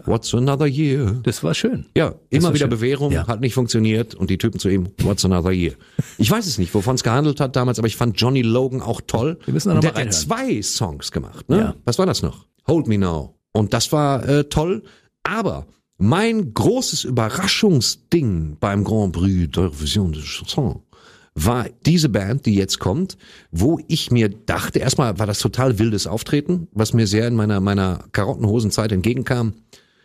What's Another Year? Das war schön. Ja, immer wieder schön. Bewährung, Ja. hat nicht funktioniert und die Typen zu ihm, what's another year? Ich weiß es nicht, wovon es gehandelt hat damals, aber ich fand Johnny Logan auch toll. Wir müssen da und noch der mal hat ja reinhören. zwei Songs gemacht, ne? Ja. Was war das noch? Hold Me Now. Und das war äh, toll, aber mein großes Überraschungsding beim Grand Prix der Vision de Chanson war diese Band, die jetzt kommt, wo ich mir dachte, erstmal war das total wildes Auftreten, was mir sehr in meiner, meiner Karottenhosenzeit entgegenkam.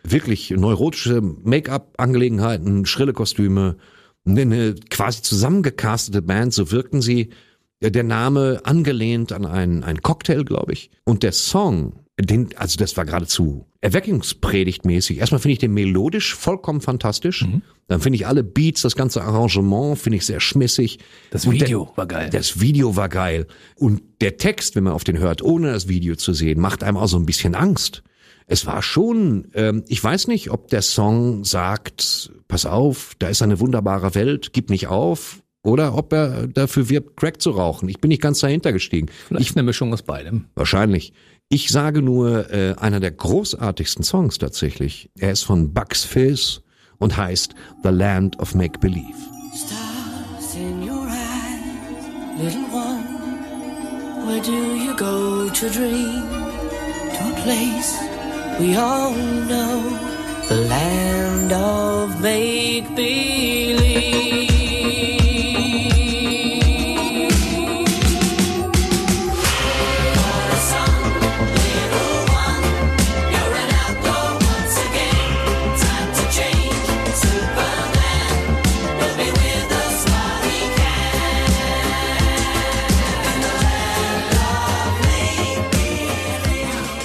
Wirklich neurotische Make-up-Angelegenheiten, schrille Kostüme, eine, quasi zusammengecastete Band, so wirkten sie. Der Name angelehnt an einen, einen Cocktail, glaube ich. Und der Song, den, also das war geradezu erweckungspredigtmäßig. Erstmal finde ich den melodisch vollkommen fantastisch. Dann finde ich alle Beats, das ganze Arrangement finde ich sehr schmissig. Das Video der, war geil. Das Video war geil. Und der Text, wenn man auf den hört, ohne das Video zu sehen, macht einem auch so ein bisschen Angst. Es war schon, ähm, ich weiß nicht, ob der Song sagt, pass auf, da ist eine wunderbare Welt, gib nicht auf, oder ob er dafür wirbt, Crack zu rauchen. Ich bin nicht ganz dahinter gestiegen. Vielleicht eine Mischung aus beidem. Wahrscheinlich. Ich sage nur, äh, einer der großartigsten Songs tatsächlich. Er ist von Bugs Fizz und heißt The Land of Make Believe. Stars in your eyes, little one. Where do you go to dream? To a place we all know, the land of make believe.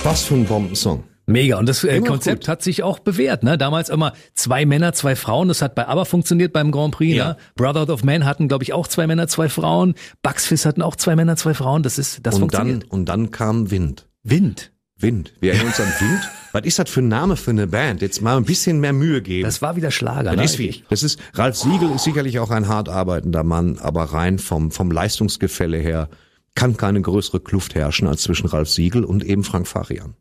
Was für ein Bombensong. Mega. Und das äh, Konzept gut. hat sich auch bewährt. Ne? Damals immer zwei Männer, zwei Frauen. Das hat bei ABBA funktioniert beim Grand Prix. Ja. Ne? Brotherhood of Man hatten, glaube ich, auch zwei Männer, zwei Frauen. Bugs Fizz hatten auch zwei Männer, zwei Frauen. Das ist, das und funktioniert. dann, und dann kam Wind. Wind. Wind. Wir erinnern uns an Wind. Was ist das für ein Name für eine Band? Jetzt mal ein bisschen mehr Mühe geben. Das war wieder Schlager. Das ne? ist wie. Das ist, Ralf Siegel ist sicherlich auch ein hart arbeitender Mann, aber rein vom, vom Leistungsgefälle her kann keine größere Kluft herrschen als zwischen Ralf Siegel und eben Frank Farian.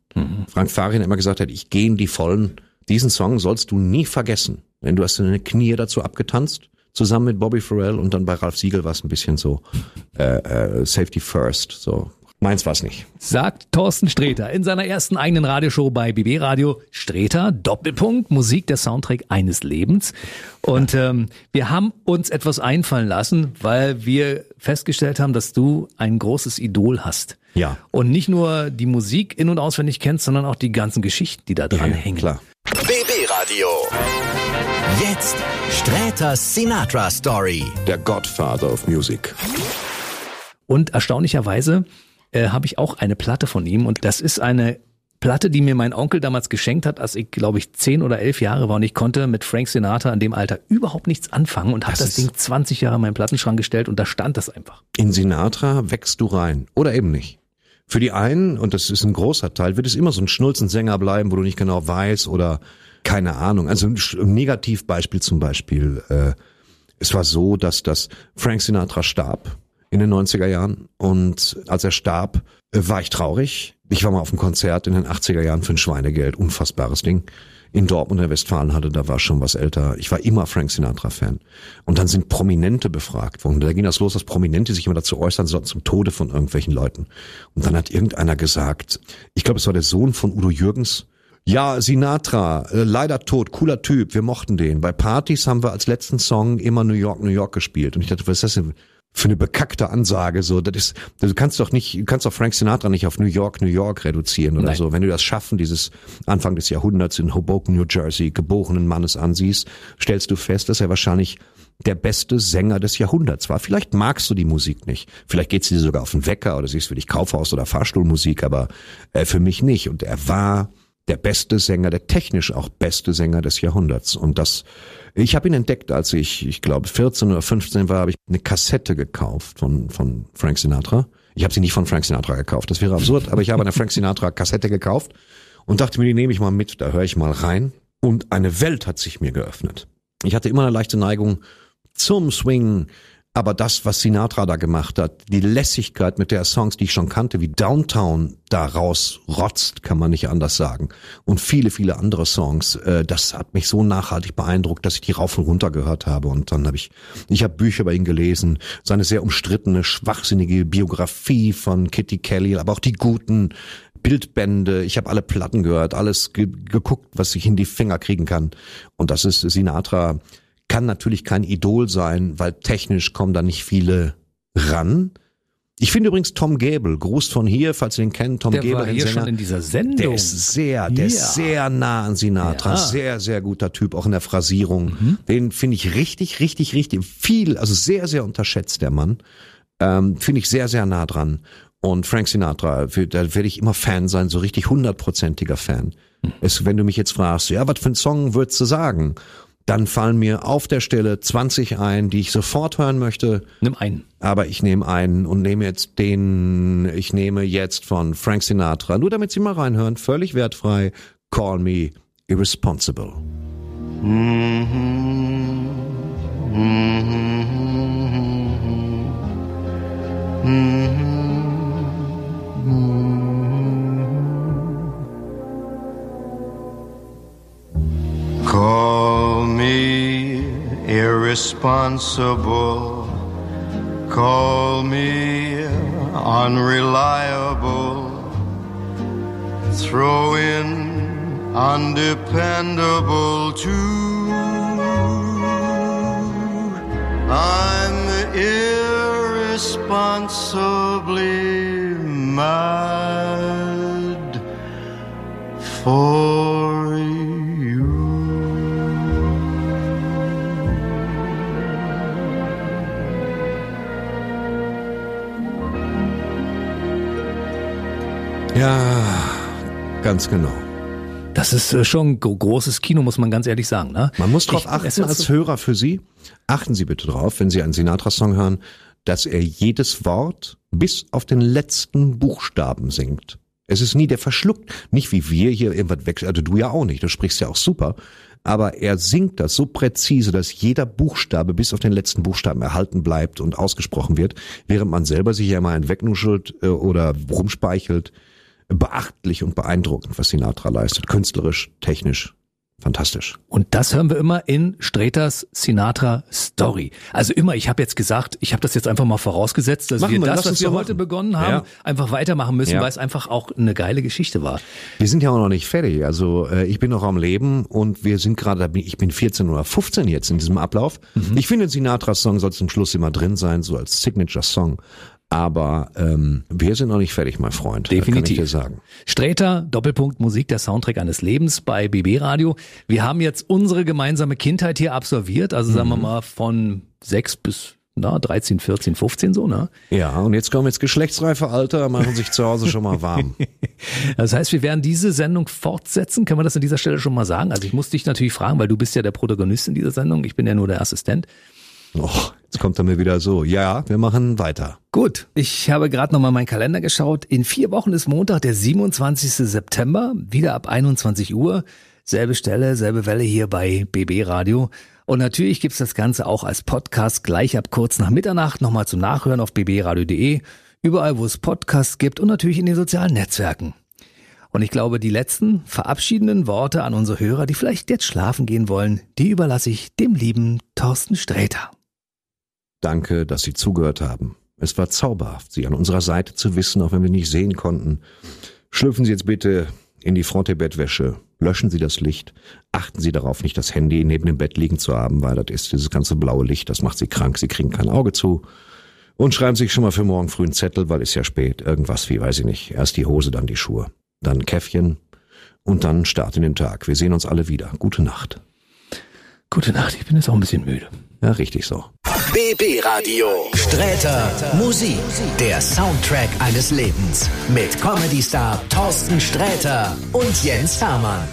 Frank Farian immer gesagt hat, ich gehe in die Vollen. Diesen Song sollst du nie vergessen. Denn du hast deine Knie dazu abgetanzt, zusammen mit Bobby Farrell und dann bei Ralf Siegel war es ein bisschen so äh, äh, Safety First. So meins war's nicht. Sagt Thorsten Sträter in seiner ersten eigenen Radioshow bei BB Radio. Sträter, Doppelpunkt, Musik, der Soundtrack eines Lebens. Und ähm, wir haben uns etwas einfallen lassen, weil wir festgestellt haben, dass du ein großes Idol hast. Ja. Und nicht nur die Musik in- und auswendig kennst, sondern auch die ganzen Geschichten, die da dran hängen. Klar. BB Radio. Jetzt Sträters Sinatra Story. Der Godfather of Music. Und erstaunlicherweise äh, habe ich auch eine Platte von ihm und das ist eine Platte, die mir mein Onkel damals geschenkt hat, als ich glaube ich zehn oder elf Jahre war und ich konnte mit Frank Sinatra in dem Alter überhaupt nichts anfangen und habe Das das, Ding 20 Jahre in meinen Plattenschrank gestellt und da stand das einfach. In Sinatra wächst du rein. Oder eben nicht. Für die einen, und das ist ein großer Teil, wird es immer so ein Schnulzensänger bleiben, wo du nicht genau weißt oder keine Ahnung. Also ein Negativbeispiel zum Beispiel. Äh, es war so, dass das Frank Sinatra starb in den 90er Jahren und als er starb, äh, war ich traurig. Ich war mal auf einem Konzert in den 80er Jahren für ein Schweinegeld, unfassbares Ding. In Dortmund in der Westfalenhalle, da war schon was älter. Ich war immer Frank Sinatra-Fan. Und dann sind Prominente befragt worden. Da ging das los, dass Prominente sich immer dazu äußern sollten zum Tode von irgendwelchen Leuten. Und dann hat irgendeiner gesagt, ich glaube, es war der Sohn von Udo Jürgens, ja, Sinatra, äh, leider tot, cooler Typ, wir mochten den. Bei Partys haben wir als letzten Song immer New York, New York gespielt. Und ich dachte, was ist das denn für eine bekackte Ansage? So, das ist, du kannst doch nicht, du kannst doch Frank Sinatra nicht auf New York, New York reduzieren oder Nein. so. Wenn du das Schaffen dieses Anfang des Jahrhunderts in Hoboken, New Jersey, geborenen Mannes ansiehst, stellst du fest, dass er wahrscheinlich der beste Sänger des Jahrhunderts war. Vielleicht magst du die Musik nicht. Vielleicht geht sie dir sogar auf den Wecker oder siehst für dich Kaufhaus- oder Fahrstuhlmusik, aber äh, für mich nicht. Und er war der beste Sänger, der technisch auch beste Sänger des Jahrhunderts. Und das, ich habe ihn entdeckt, als ich, ich glaube, 14 oder 15 war, habe ich eine Kassette gekauft von, von Frank Sinatra. Ich habe sie nicht von Frank Sinatra gekauft, das wäre absurd, aber ich habe eine Frank Sinatra Kassette gekauft und dachte mir, die nehme ich mal mit, da höre ich mal rein. Und eine Welt hat sich mir geöffnet. Ich hatte immer eine leichte Neigung, zum Swing. Aber das, was Sinatra da gemacht hat, die Lässigkeit, mit der er Songs, die ich schon kannte, wie Downtown da rausrotzt, kann man nicht anders sagen. Und viele, viele andere Songs, äh, das hat mich so nachhaltig beeindruckt, dass ich die rauf und runter gehört habe. Und dann habe ich, ich habe Bücher über ihn gelesen, seine sehr umstrittene, schwachsinnige Biografie von Kitty Kelly, aber auch die guten Bildbände, ich habe alle Platten gehört, alles ge geguckt, was ich in die Finger kriegen kann. Und das ist Sinatra kann natürlich kein Idol sein, weil technisch kommen da nicht viele ran. Ich finde übrigens Tom Gable, Gruß von hier, falls ihr ihn kennt, Tom Der Gable, war hier Sänger, schon in dieser Sendung. der ist sehr, der Ja. ist sehr nah an Sinatra, Ja. sehr, sehr guter Typ, auch in der Phrasierung. Mhm. Den finde ich richtig, richtig, richtig viel, also sehr, sehr unterschätzt, der Mann. Ähm, finde ich sehr, sehr nah dran. Und Frank Sinatra, für- da werde ich immer Fan sein, so richtig hundertprozentiger Fan. Mhm. Es, wenn du mich jetzt fragst, ja, was für ein Song würdest du sagen? Dann fallen mir auf der Stelle 20 ein, die ich sofort hören möchte. Nimm einen. Aber ich nehme einen und nehme jetzt den, ich nehme jetzt von Frank Sinatra, nur damit Sie mal reinhören, völlig wertfrei, Call Me Irresponsible. Call me irresponsible. Call me unreliable. Throw in undependable too. I'm irresponsibly mad for ganz genau. Das ist äh, schon go- großes Kino, muss man ganz ehrlich sagen. Ne? Man muss darauf achten als Hörer für Sie. Achten Sie bitte drauf, wenn Sie einen Sinatra-Song hören, dass er jedes Wort bis auf den letzten Buchstaben singt. Es ist nie der verschluckt, nicht wie wir hier irgendwas weg, also du ja auch nicht, du sprichst ja auch super, aber er singt das so präzise, dass jeder Buchstabe bis auf den letzten Buchstaben erhalten bleibt und ausgesprochen wird, während man selber sich ja mal einen wegnuschelt äh, oder rumspeichelt. Beachtlich und beeindruckend, was Sinatra leistet, künstlerisch, technisch, fantastisch. Und das hören wir immer in Streters Sinatra Story. Also immer, ich habe jetzt gesagt, ich habe das jetzt einfach mal vorausgesetzt, dass Machen wir das, was wir heute machen. begonnen haben, Ja. einfach weitermachen müssen, Ja. weil es einfach auch eine geile Geschichte war. Wir sind ja auch noch nicht fertig. Also äh, ich bin noch am Leben und wir sind gerade, ich bin 14 oder 15 jetzt in diesem Ablauf. Mhm. Ich finde, Sinatras Song soll zum Schluss immer drin sein, so als Signature-Song. Aber ähm, wir sind noch nicht fertig, mein Freund. Das Kann ich Definitiv. dir sagen. Streter, Doppelpunkt Musik, der Soundtrack eines Lebens bei BB Radio. Wir haben jetzt unsere gemeinsame Kindheit hier absolviert, also sagen wir Mhm. mal von sechs bis na, 13, 14, 15 so, ne? Ja, und jetzt kommen jetzt geschlechtsreife Alter, machen sich zu Hause schon mal warm. Das heißt, wir werden diese Sendung fortsetzen. Können wir das an dieser Stelle schon mal sagen? Also ich muss dich natürlich fragen, weil du bist ja der Protagonist in dieser Sendung. Ich bin ja nur der Assistent. Och, jetzt kommt er mir wieder so. Ja, wir machen weiter. Gut, ich habe gerade nochmal meinen Kalender geschaut. In vier Wochen ist Montag, der 27. September, wieder ab 21 Uhr. Selbe Stelle, selbe Welle hier bei BB Radio. Und natürlich gibt's das Ganze auch als Podcast gleich ab kurz nach Mitternacht nochmal zum Nachhören auf bbradio.de, überall wo es Podcasts gibt und natürlich in den sozialen Netzwerken. Und ich glaube, die letzten verabschiedenden Worte an unsere Hörer, die vielleicht jetzt schlafen gehen wollen, die überlasse ich dem lieben Thorsten Sträter. Danke, dass Sie zugehört haben. Es war zauberhaft, Sie an unserer Seite zu wissen, auch wenn wir nicht sehen konnten. Schlüpfen Sie jetzt bitte in die Frontebettwäsche, löschen Sie das Licht, achten Sie darauf, nicht das Handy neben dem Bett liegen zu haben, weil das ist dieses ganze blaue Licht, das macht Sie krank, Sie kriegen kein Auge zu. Und schreiben Sie sich schon mal für morgen früh einen Zettel, weil ist ja spät, irgendwas wie, weiß ich nicht, erst die Hose, dann die Schuhe, dann Käffchen und dann Start in den Tag. Wir sehen uns alle wieder. Gute Nacht. Gute Nacht, ich bin jetzt auch ein bisschen müde. Ja, richtig so. BB Radio. Sträter Musik. Der Soundtrack eines Lebens. Mit Comedy-Star Thorsten Sträter und Jens Hermann.